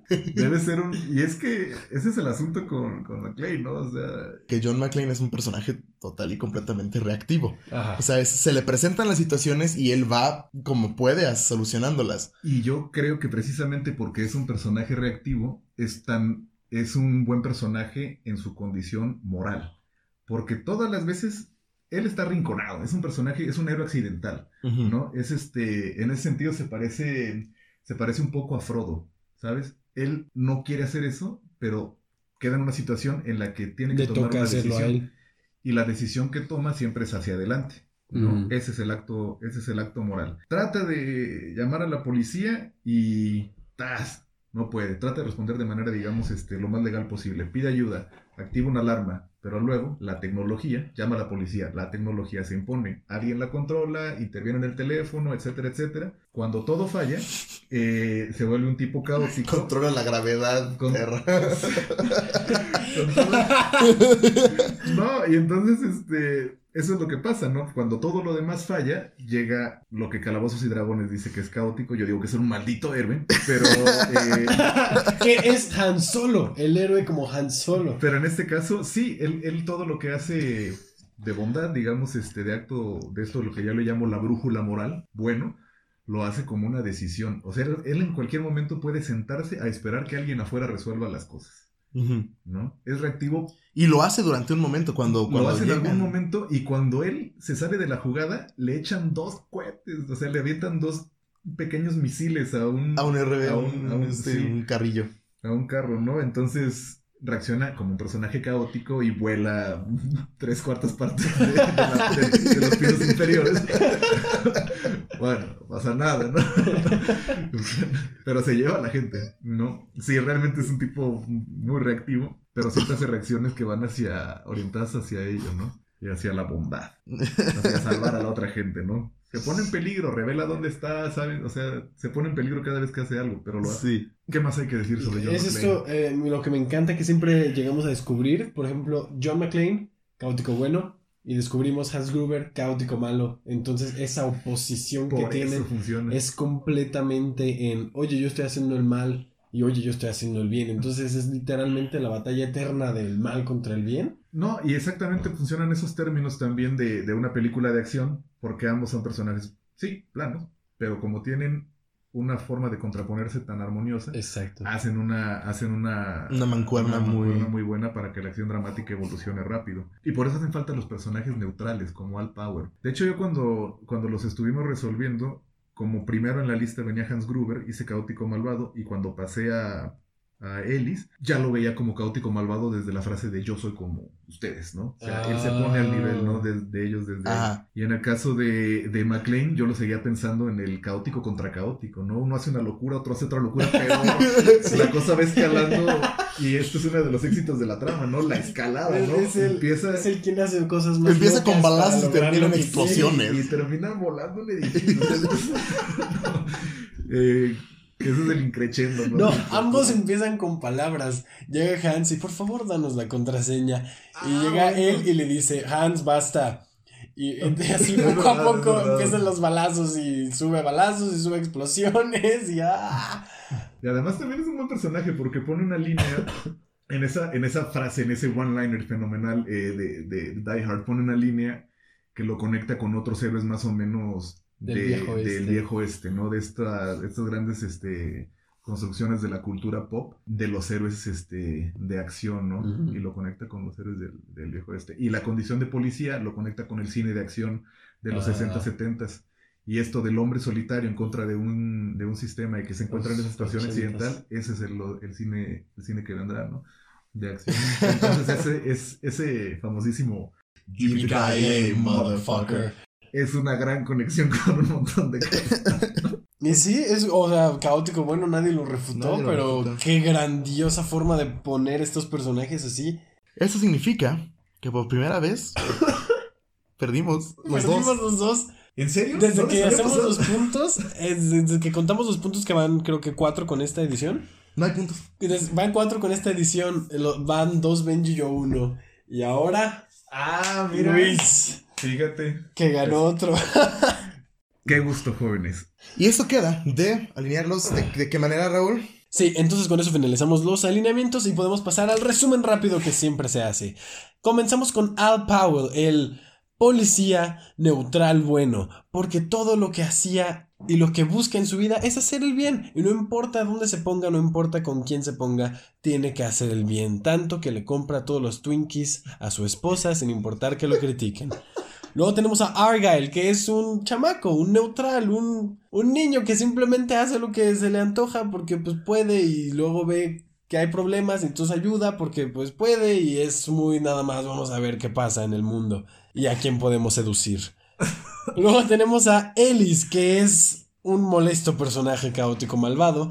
Sí. Debe ser un... Y es que ese es el asunto con, con McClane, ¿no? O sea... Que John McClane es un personaje total y completamente reactivo. Ajá. O sea, es- se le presentan las situaciones y él va como puede a solucionándolas. Y yo creo que precisamente porque es un personaje reactivo, es tan... Es un buen personaje en su condición moral. Porque todas las veces él está rinconado. Es un personaje, es un héroe accidental. ¿no? Es este, en ese sentido se parece, se parece un poco a Frodo, ¿sabes? Él no quiere hacer eso, pero queda en una situación en la que tiene que Le tomar una a decisión él. y la decisión que toma siempre es hacia adelante. ¿no? Ese es el acto, ese es el acto moral. Trata de llamar a la policía y ¡tas! no puede. Trata de responder de manera, digamos, este, lo más legal posible. Pide ayuda, activa una alarma, pero luego la tecnología llama a la policía. La tecnología se impone. Alguien la controla, interviene en el teléfono, etcétera, etcétera. Cuando todo falla, eh, se vuelve un tipo caótico. Controla la gravedad, Con-. No, y entonces, este, eso es lo que pasa, ¿no? Cuando todo lo demás falla, llega lo que Calabozos y Dragones dice que es caótico. Yo digo que es un maldito héroe, pero, eh, que es Han Solo, el héroe como Han Solo. pero en este caso, sí, él, él todo lo que hace de bondad, digamos, este, de acto, de esto, lo que yo le llamo la brújula moral, bueno, lo hace como una decisión. O sea, él, él en cualquier momento puede sentarse a esperar que alguien afuera resuelva las cosas. ¿no? Es reactivo Y lo hace durante un momento cuando, lo hace en algún momento y cuando él se sale de la jugada, le echan dos cohetes, o sea, le avientan dos pequeños misiles a un, A un RB, a a un- un, a un- este, sí. un carrillo. a un carro, ¿no? Entonces reacciona como un personaje caótico y vuela tres cuartas partes de, de la- de- de los pisos inferiores. bueno, no pasa nada, ¿no? pero se lleva a la gente, ¿no? Sí, realmente es un tipo muy reactivo, pero hace reacciones que van hacia, orientadas hacia ello, ¿no? Y hacia la bondad, hacia salvar a la otra gente, ¿no? Se pone en peligro, revela dónde está, ¿sabes? O sea, se pone en peligro cada vez que hace algo, pero lo hace. Sí. ¿Qué más hay que decir sobre John es McClane? esto eh, lo que me encanta que siempre llegamos a descubrir. Por ejemplo, John McClane, caótico bueno. Y descubrimos Hans Gruber, caótico malo. Entonces, esa oposición que Por tienen funciona. es completamente en, oye, yo estoy haciendo el mal y oye, yo estoy haciendo el bien. Entonces, es literalmente la batalla eterna del mal contra el bien. No, y exactamente funcionan esos términos también de, de una película de acción, porque ambos son personajes, sí, planos, pero como tienen una forma de contraponerse tan armoniosa, Exacto. hacen una, hacen una, Una mancuerna una muy- mancuerna muy buena para que la acción dramática evolucione rápido. Y por eso hacen falta los personajes neutrales, como Al Power. De hecho, yo cuando, cuando los estuvimos resolviendo, como primero en la lista venía Hans Gruber, hice caótico malvado, y cuando pasé a, a Ellis, ya lo veía como caótico malvado desde la frase de yo soy como ustedes, ¿no? O sea, él se pone al nivel, ¿no? De, de ellos desde. Y en el caso de, de McLean, yo lo seguía pensando en el caótico contra caótico, ¿no? Uno hace una locura, otro hace otra locura, pero la cosa va escalando y esto es uno de los éxitos de la trama, ¿no? La escalada, ¿no? Es el, Empieza es el quien hace cosas más Empieza con balazos y termina en explosiones. y termina volando un edificio. eh, que eso es el increchendo, ¿no? No, ambos empiezan con palabras. Llega Hans y por favor danos la contraseña. Y Ah, llega bueno. él y le dice, Hans, basta. Y, y así poco a poco empiezan los balazos y sube balazos y sube explosiones y ¡ah! Y además también es un buen personaje porque pone una línea en esa, en esa frase, en ese one-liner fenomenal eh, de, de Die Hard, pone una línea que lo conecta con otros héroes más o menos Del de- viejo del oeste. viejo oeste, ¿no? De esta, estas grandes este, construcciones de la cultura pop, de los héroes este, de acción, ¿no? Ujú. Y lo conecta con los héroes del, del viejo oeste. Y la condición de policía lo conecta con el cine de acción de los Ah. 60, 70 y esto del hombre solitario en contra de un, de un sistema y que se encuentra en esa situación 80s. accidental, ese es el, el cine, el cine que vendrá, ¿no? De acción. Entonces ese, es, ese famosísimo Yippee-ki-yay, motherfucker. Es una gran conexión con un montón de cosas. Y sí, es, o sea, caótico, bueno, nadie lo refutó, Nadie lo pero refutó. qué grandiosa forma de poner estos personajes así. Eso significa que por primera vez perdimos los Perdimos dos. los dos. ¿En serio? Desde ¿No que hacemos pasado? los puntos, es desde que contamos los puntos que van, creo que cuatro con esta edición. No hay puntos. Van cuatro con esta edición, lo- van dos Benji y yo uno. Y ahora, Ah, Luis, Fíjate. que ganó otro. Qué gusto, jóvenes. Y eso queda de alinearlos. ¿De, de qué manera, Raúl? Sí, entonces con eso finalizamos los alineamientos y podemos pasar al resumen rápido que siempre se hace. Comenzamos con Al Powell, el policía neutral bueno, porque todo lo que hacía y lo que busca en su vida es hacer el bien, y no importa dónde se ponga, no importa con quién se ponga, tiene que hacer el bien, tanto que le compra todos los Twinkies a su esposa sin importar que lo critiquen. Luego tenemos a Argyle, que es un chamaco, un neutral, un, un niño que simplemente hace lo que se le antoja porque pues puede y luego ve que hay problemas y entonces ayuda porque pues puede y es muy nada más vamos a ver qué pasa en el mundo y a quién podemos seducir. Luego tenemos a Ellis, que es un molesto personaje caótico malvado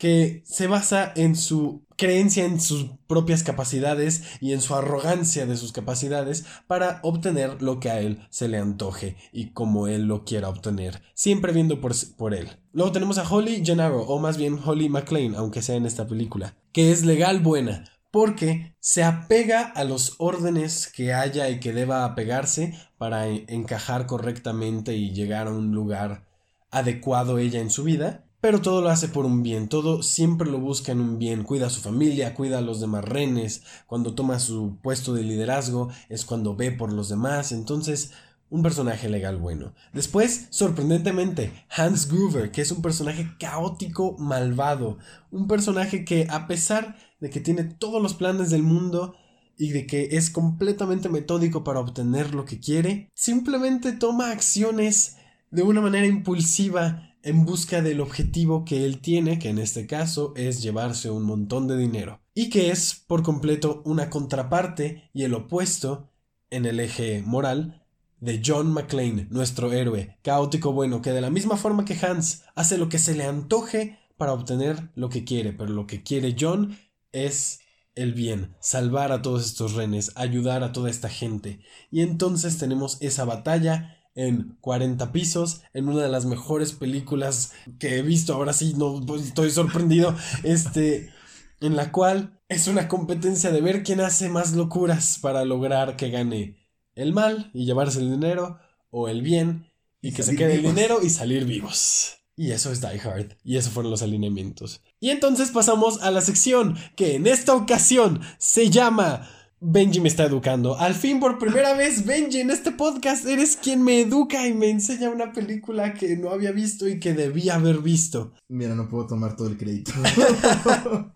que se basa en su creencia en sus propias capacidades y en su arrogancia de sus capacidades para obtener lo que a él se le antoje y como él lo quiera obtener, siempre viendo por, por él. Luego tenemos a Holly Gennaro, o más bien Holly McLean, aunque sea en esta película, que es legal buena, porque se apega a los órdenes que haya y que deba apegarse para en- encajar correctamente y llegar a un lugar adecuado ella en su vida, pero todo lo hace por un bien, todo siempre lo busca en un bien, cuida a su familia, cuida a los demás renes, cuando toma su puesto de liderazgo es cuando ve por los demás, entonces un personaje legal bueno. Después, sorprendentemente, Hans Gruber, que es un personaje caótico malvado, un personaje que a pesar de que tiene todos los planes del mundo, y de que es completamente metódico para obtener lo que quiere, simplemente toma acciones de una manera impulsiva en busca del objetivo que él tiene, que en este caso es llevarse un montón de dinero, y que es por completo una contraparte y el opuesto en el eje moral de John McClane, nuestro héroe, caótico bueno, que de la misma forma que Hans hace lo que se le antoje para obtener lo que quiere, pero lo que quiere John es el bien, salvar a todos estos renes, ayudar a toda esta gente. Y entonces tenemos esa batalla en 40 pisos, en una de las mejores películas que he visto, ahora sí, no pues, estoy sorprendido, este, en la cual es una competencia de ver quién hace más locuras para lograr que gane el mal y llevarse el dinero, o el bien y Y que se quede el dinero y salir vivos. Y eso es Die Hard. Y esos fueron los alineamientos. Y entonces pasamos a la sección que en esta ocasión se llama Benji me está educando. Al fin, por primera vez, Benji, en este podcast eres quien me educa y me enseña una película que no había visto y que debía haber visto. Mira, no puedo tomar todo el crédito.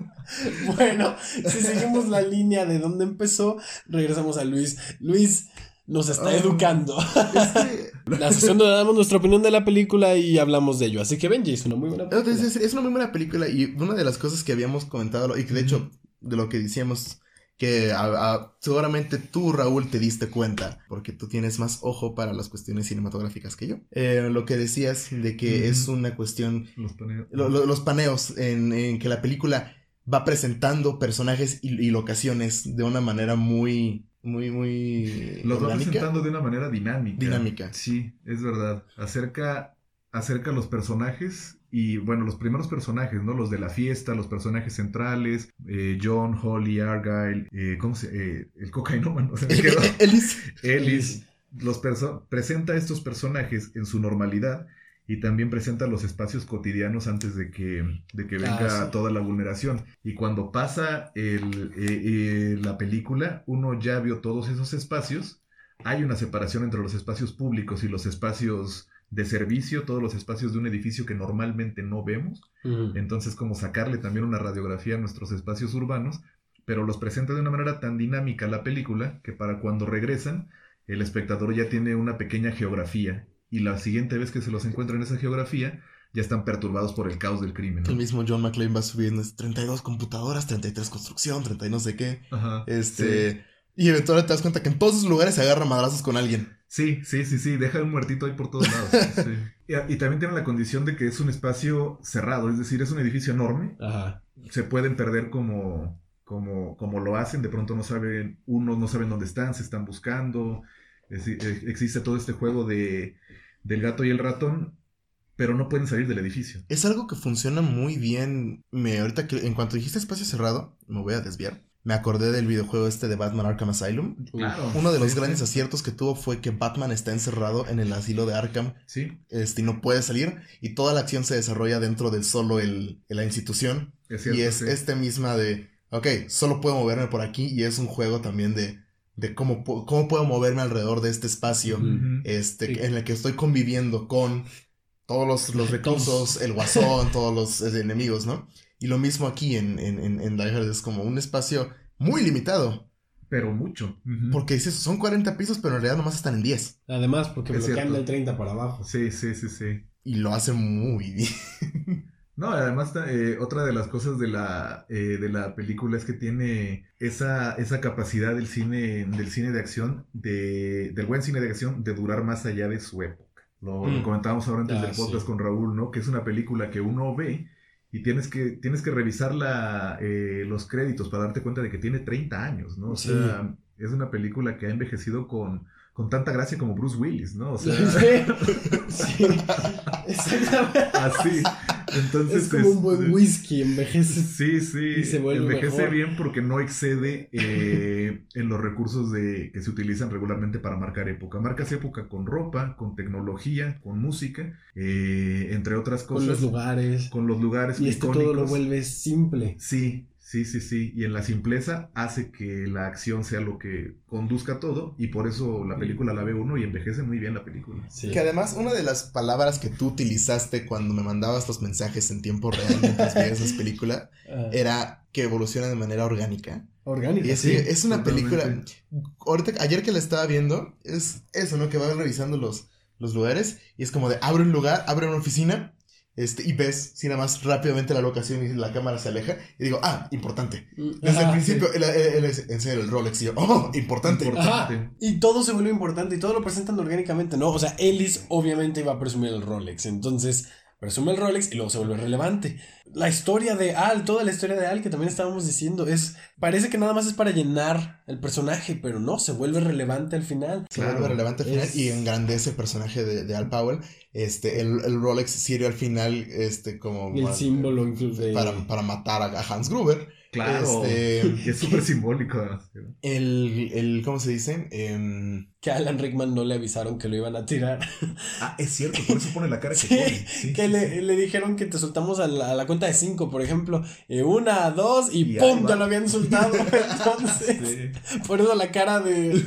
Bueno, si seguimos la línea de donde empezó, regresamos a Luis. Luis, nos está Oh. educando. Es que La sesión donde damos nuestra opinión de la película y hablamos de ello. Así que Benji es una muy buena película. Es, es- es una muy buena película y una de las cosas que habíamos comentado y que de hecho de lo que decíamos que a- a- seguramente tú Raúl te diste cuenta porque tú tienes más ojo para las cuestiones cinematográficas que yo. Eh, lo que decías de que es una cuestión Los lo- lo- los paneos en, en que la película va presentando personajes y, y locaciones de una manera muy muy muy Los va presentando de una manera dinámica. Dinámica. Sí, es verdad. Acerca, acerca los personajes y, bueno, los primeros personajes, ¿no? Los de la fiesta, los personajes centrales, eh, John, Holly, Argyle, eh, ¿cómo se eh, El cocainómano, se me quedó. Ellis. Ellis. Los presenta a estos personajes en su normalidad y también presenta los espacios cotidianos antes de que, de que Ah, venga sí. toda la vulneración. Y cuando pasa el, eh, eh, la película, uno ya vio todos esos espacios. Hay una separación entre los espacios públicos y los espacios de servicio, todos los espacios de un edificio que normalmente no vemos. Entonces, como sacarle también una radiografía a nuestros espacios urbanos, pero los presenta de una manera tan dinámica la película que para cuando regresan, el espectador ya tiene una pequeña geografía y la siguiente vez que se los encuentra en esa geografía, ya están perturbados por el caos del crimen. ¿no? El mismo John McClane va subiendo es 32 computadoras, 33 construcción, 30 y no sé qué. Ajá. Este. Y eventualmente te das cuenta que en todos esos lugares se agarra madrazos con alguien. Sí, sí, sí, sí, deja un muertito ahí por todos lados. sí. y, y también tiene la condición de que es un espacio cerrado, es decir, es un edificio enorme Ajá. se pueden perder como, como, como lo hacen, de pronto no saben, unos no saben dónde están, se están buscando, es- eh, existe todo este juego de, del gato y el ratón, pero no pueden salir del edificio. Es algo que funciona muy bien. Me, ahorita que en cuanto dijiste espacio cerrado, me voy a desviar. Me acordé del videojuego este de Batman Arkham Asylum. Claro. Uno de los Sí, grandes sí. aciertos que tuvo fue que Batman está encerrado en el asilo de Arkham Sí, este, y no puede salir. Y toda la acción se desarrolla dentro del solo el, la institución. es cierto. y es sí. este misma de, ok, solo puedo moverme por aquí. Y es un juego también de, de cómo, cómo puedo moverme alrededor de este espacio. Este, en el que estoy conviviendo con todos los, los reclusos, el guasón, todos los eh, enemigos, ¿no? Y lo mismo aquí en, en, en, en Die Hard es como un espacio muy limitado. Pero mucho. Porque dices, son 40 pisos, pero en realidad nomás están en 10. Además, porque Es bloquean cierto. del 30 para abajo. Sí, sí, sí, sí. Y lo hacen muy bien. No, además eh, otra de las cosas de la, eh, de la película es que tiene esa, esa capacidad del cine, del cine de acción, de, del buen cine de acción, de durar más allá de su época. Lo, lo Mm. comentábamos ahora antes Ah, del podcast sí. con Raúl, ¿no? Que es una película que uno ve y tienes que, tienes que revisar la, eh, los créditos para darte cuenta de que tiene 30 años, ¿no? O Sí. sea, es una película que ha envejecido con, con tanta gracia como Bruce Willis, ¿no? O sea, sí. Exactamente. así. Entonces, Es como un buen este, whisky, envejece. Sí, sí. Y se vuelve envejece mejor. bien porque no excede eh, en los recursos de, que se utilizan regularmente para marcar época. Marcas época con ropa, con tecnología, con música, eh, entre otras cosas. Con los lugares. con los lugares Y este todo lo icónicos. vuelve simple. Sí, sí, sí, sí. Y en la simpleza hace que la acción sea lo que conduzca todo. Y por eso la película la ve uno y envejece muy bien la película. Sí. Que además, una de las palabras que tú utilizaste cuando me mandabas los mensajes en tiempo real mientras veías esa película Ah, era que evoluciona de manera orgánica. orgánica. Y es, sí. es una película. Ahorita, ayer que la estaba viendo, es eso, ¿no? Que va revisando los, los lugares y es como de abre un lugar, abre una oficina. Este, y ves, si nada más rápidamente la locación y la cámara se aleja. Y digo, ah, importante. Desde el principio, sí. él, él- él enseña el Rolex y yo, oh, importante. Importante. Ajá, y todo se vuelve importante y todo lo presentan orgánicamente, ¿no? O sea, Ellis obviamente iba a presumir el Rolex, entonces presume el Rolex y luego se vuelve relevante. La historia de Al, toda la historia de Al que también estábamos diciendo, es parece que nada más es para llenar el personaje, pero no, se vuelve relevante al final. Se Claro, vuelve relevante al final es- y engrandece el personaje de, de Al Powell. Este, el, el Rolex sirve al final, este, como. El ma- símbolo incluso de... Para, para matar a, a Hans Gruber. Claro. Este, Y es súper simbólico. el, el, ¿cómo se dice? Em, Que a Alan Rickman no le avisaron que lo iban a tirar. Ah, es cierto, por eso pone la cara que Sí, pone. Sí, que sí, le, sí. le dijeron que te soltamos a la, a la cuenta de cinco, por ejemplo. Eh, una, dos y, Y ¡pum! Ya lo habían soltado. Entonces, Sí. por eso la cara de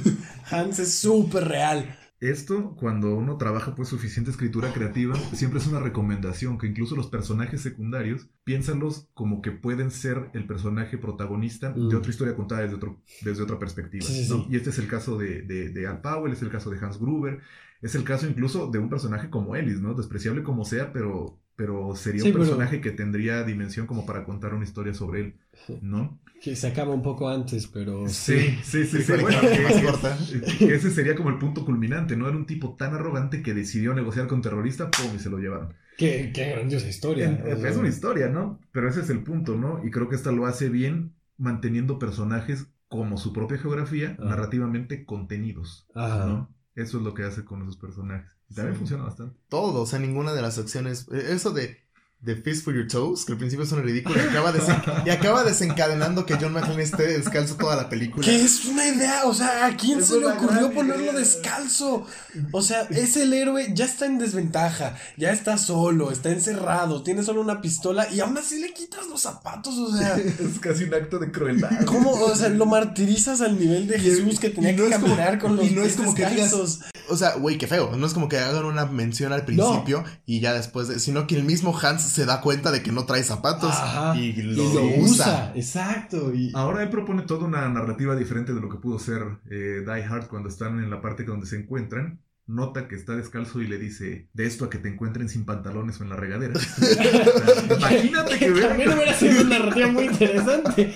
Hans es súper real. Esto, cuando uno trabaja pues suficiente escritura creativa, siempre es una recomendación que incluso los personajes secundarios, piénsalos como que pueden ser el personaje protagonista Mm. de otra historia contada desde, otro, desde otra perspectiva. Sí, sí, ¿no? sí. Y este es el caso de, de, de Al Powell, es el caso de Hans Gruber, es el caso incluso de un personaje como Ellis, ¿no? Despreciable como sea, pero, pero sería un pero- personaje que tendría dimensión como para contar una historia sobre él, ¿no? Que se acaba un poco antes, pero Sí, sí, sí, sí. Bueno, más corta. ese sería como el punto culminante, ¿no? Era un tipo tan arrogante que decidió negociar con terrorista, ¡pum! y se lo llevaron. Qué, qué grandiosa historia. En- es una historia, ¿no? Pero ese es el punto, ¿no? Y creo que esta lo hace bien manteniendo personajes como su propia geografía, Ah. narrativamente contenidos, Ajá. ¿no? Eso es lo que hace con esos personajes. Y también Sí. funciona bastante. Todo, o sea, ninguna de las opciones. eh, Eso de, de Fist for Your Toes, que al principio suena ridículo, y acaba, desen- y acaba desencadenando que John McClane esté descalzo toda la película. Que es una idea, o sea, ¿a quién Es se le ocurrió ponerlo idea. descalzo? O sea, es el héroe, ya está en desventaja, ya está solo, está encerrado, tiene solo una pistola y aún así le quitas los zapatos, o sea, es casi un acto de crueldad. ¿cómo? O sea, lo martirizas al nivel de Jesús que tenía no que como- caminar con los y no es como que digas- descalzos. O sea, güey, qué feo. No es como que hagan una mención al principio y ya después, de- sino que el mismo Hans se da cuenta de que no trae zapatos Ajá. y Y lo, lo usa. usa, exacto. Y... Ahora él propone toda una narrativa diferente de lo que pudo ser eh, Die Hard cuando están en la parte donde se encuentran. Nota que está descalzo y le dice, de esto a que te encuentren sin pantalones o en la regadera. Imagínate que hubiera... También hubiera sido una narrativa muy interesante.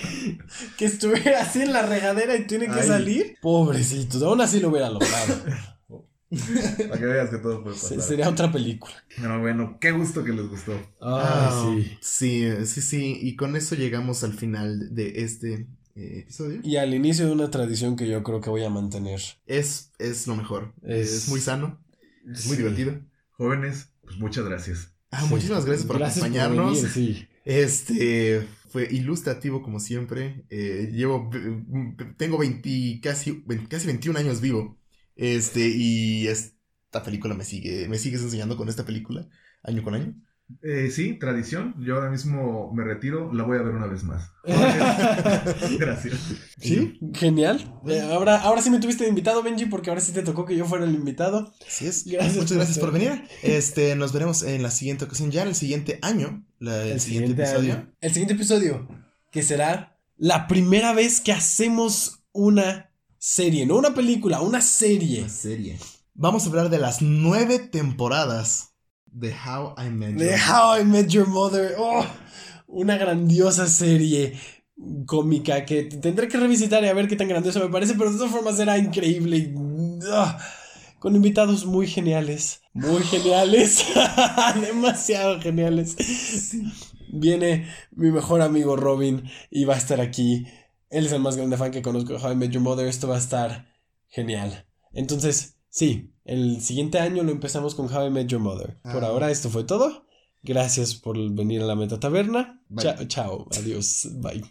Que estuviera así en la regadera y tiene que Ay. salir. Pobrecito, aún así lo hubiera logrado. Para que veas que todo puede pasar. Sería otra película. Pero bueno, qué gusto que les gustó. Ah, sí, sí, sí. Y con eso llegamos al final de este eh, episodio. Y al inicio de una tradición que yo creo que voy a mantener. Es, es lo mejor. Es- Es, muy sano, es muy Sí. divertido. Jóvenes, pues muchas gracias. Ah, Sí. muchísimas gracias por Gracias acompañarnos. venir, sí. Este fue ilustrativo como siempre. Eh, llevo tengo 20 casi 20 casi 21 años vivo. Este y esta película me sigue me sigues enseñando con esta película año con año. Eh, sí, tradición. Yo ahora mismo me retiro, la voy a ver una vez más. Gracias. Sí, genial. Eh, ahora, ahora sí me tuviste de invitado, Benji, porque ahora sí te tocó que yo fuera el invitado. Así es. Gracias Muchas por gracias por venir. Este nos veremos en la siguiente ocasión ya en el siguiente año, la- el, siguiente, episodio. año. El siguiente episodio, que será la primera vez que hacemos una serie, no una película, una serie. Una serie. Vamos a hablar de las nueve temporadas de How I Met De Your How I Met Your Mother. Oh, una grandiosa serie cómica que tendré que revisitar y a ver qué tan grandiosa me parece, pero de todas formas será increíble. ah, con invitados muy geniales. Muy geniales. Demasiado geniales. Viene mi mejor amigo Robin y va a estar aquí. Él es el más grande fan que conozco de How I Met Your Mother. Esto va a estar genial. Entonces, sí, el siguiente año lo empezamos con How I Met Your Mother. Por Ah. ahora esto fue todo. Gracias por venir a la Meta Taberna. Bye. Chao, chao. Adiós. Bye.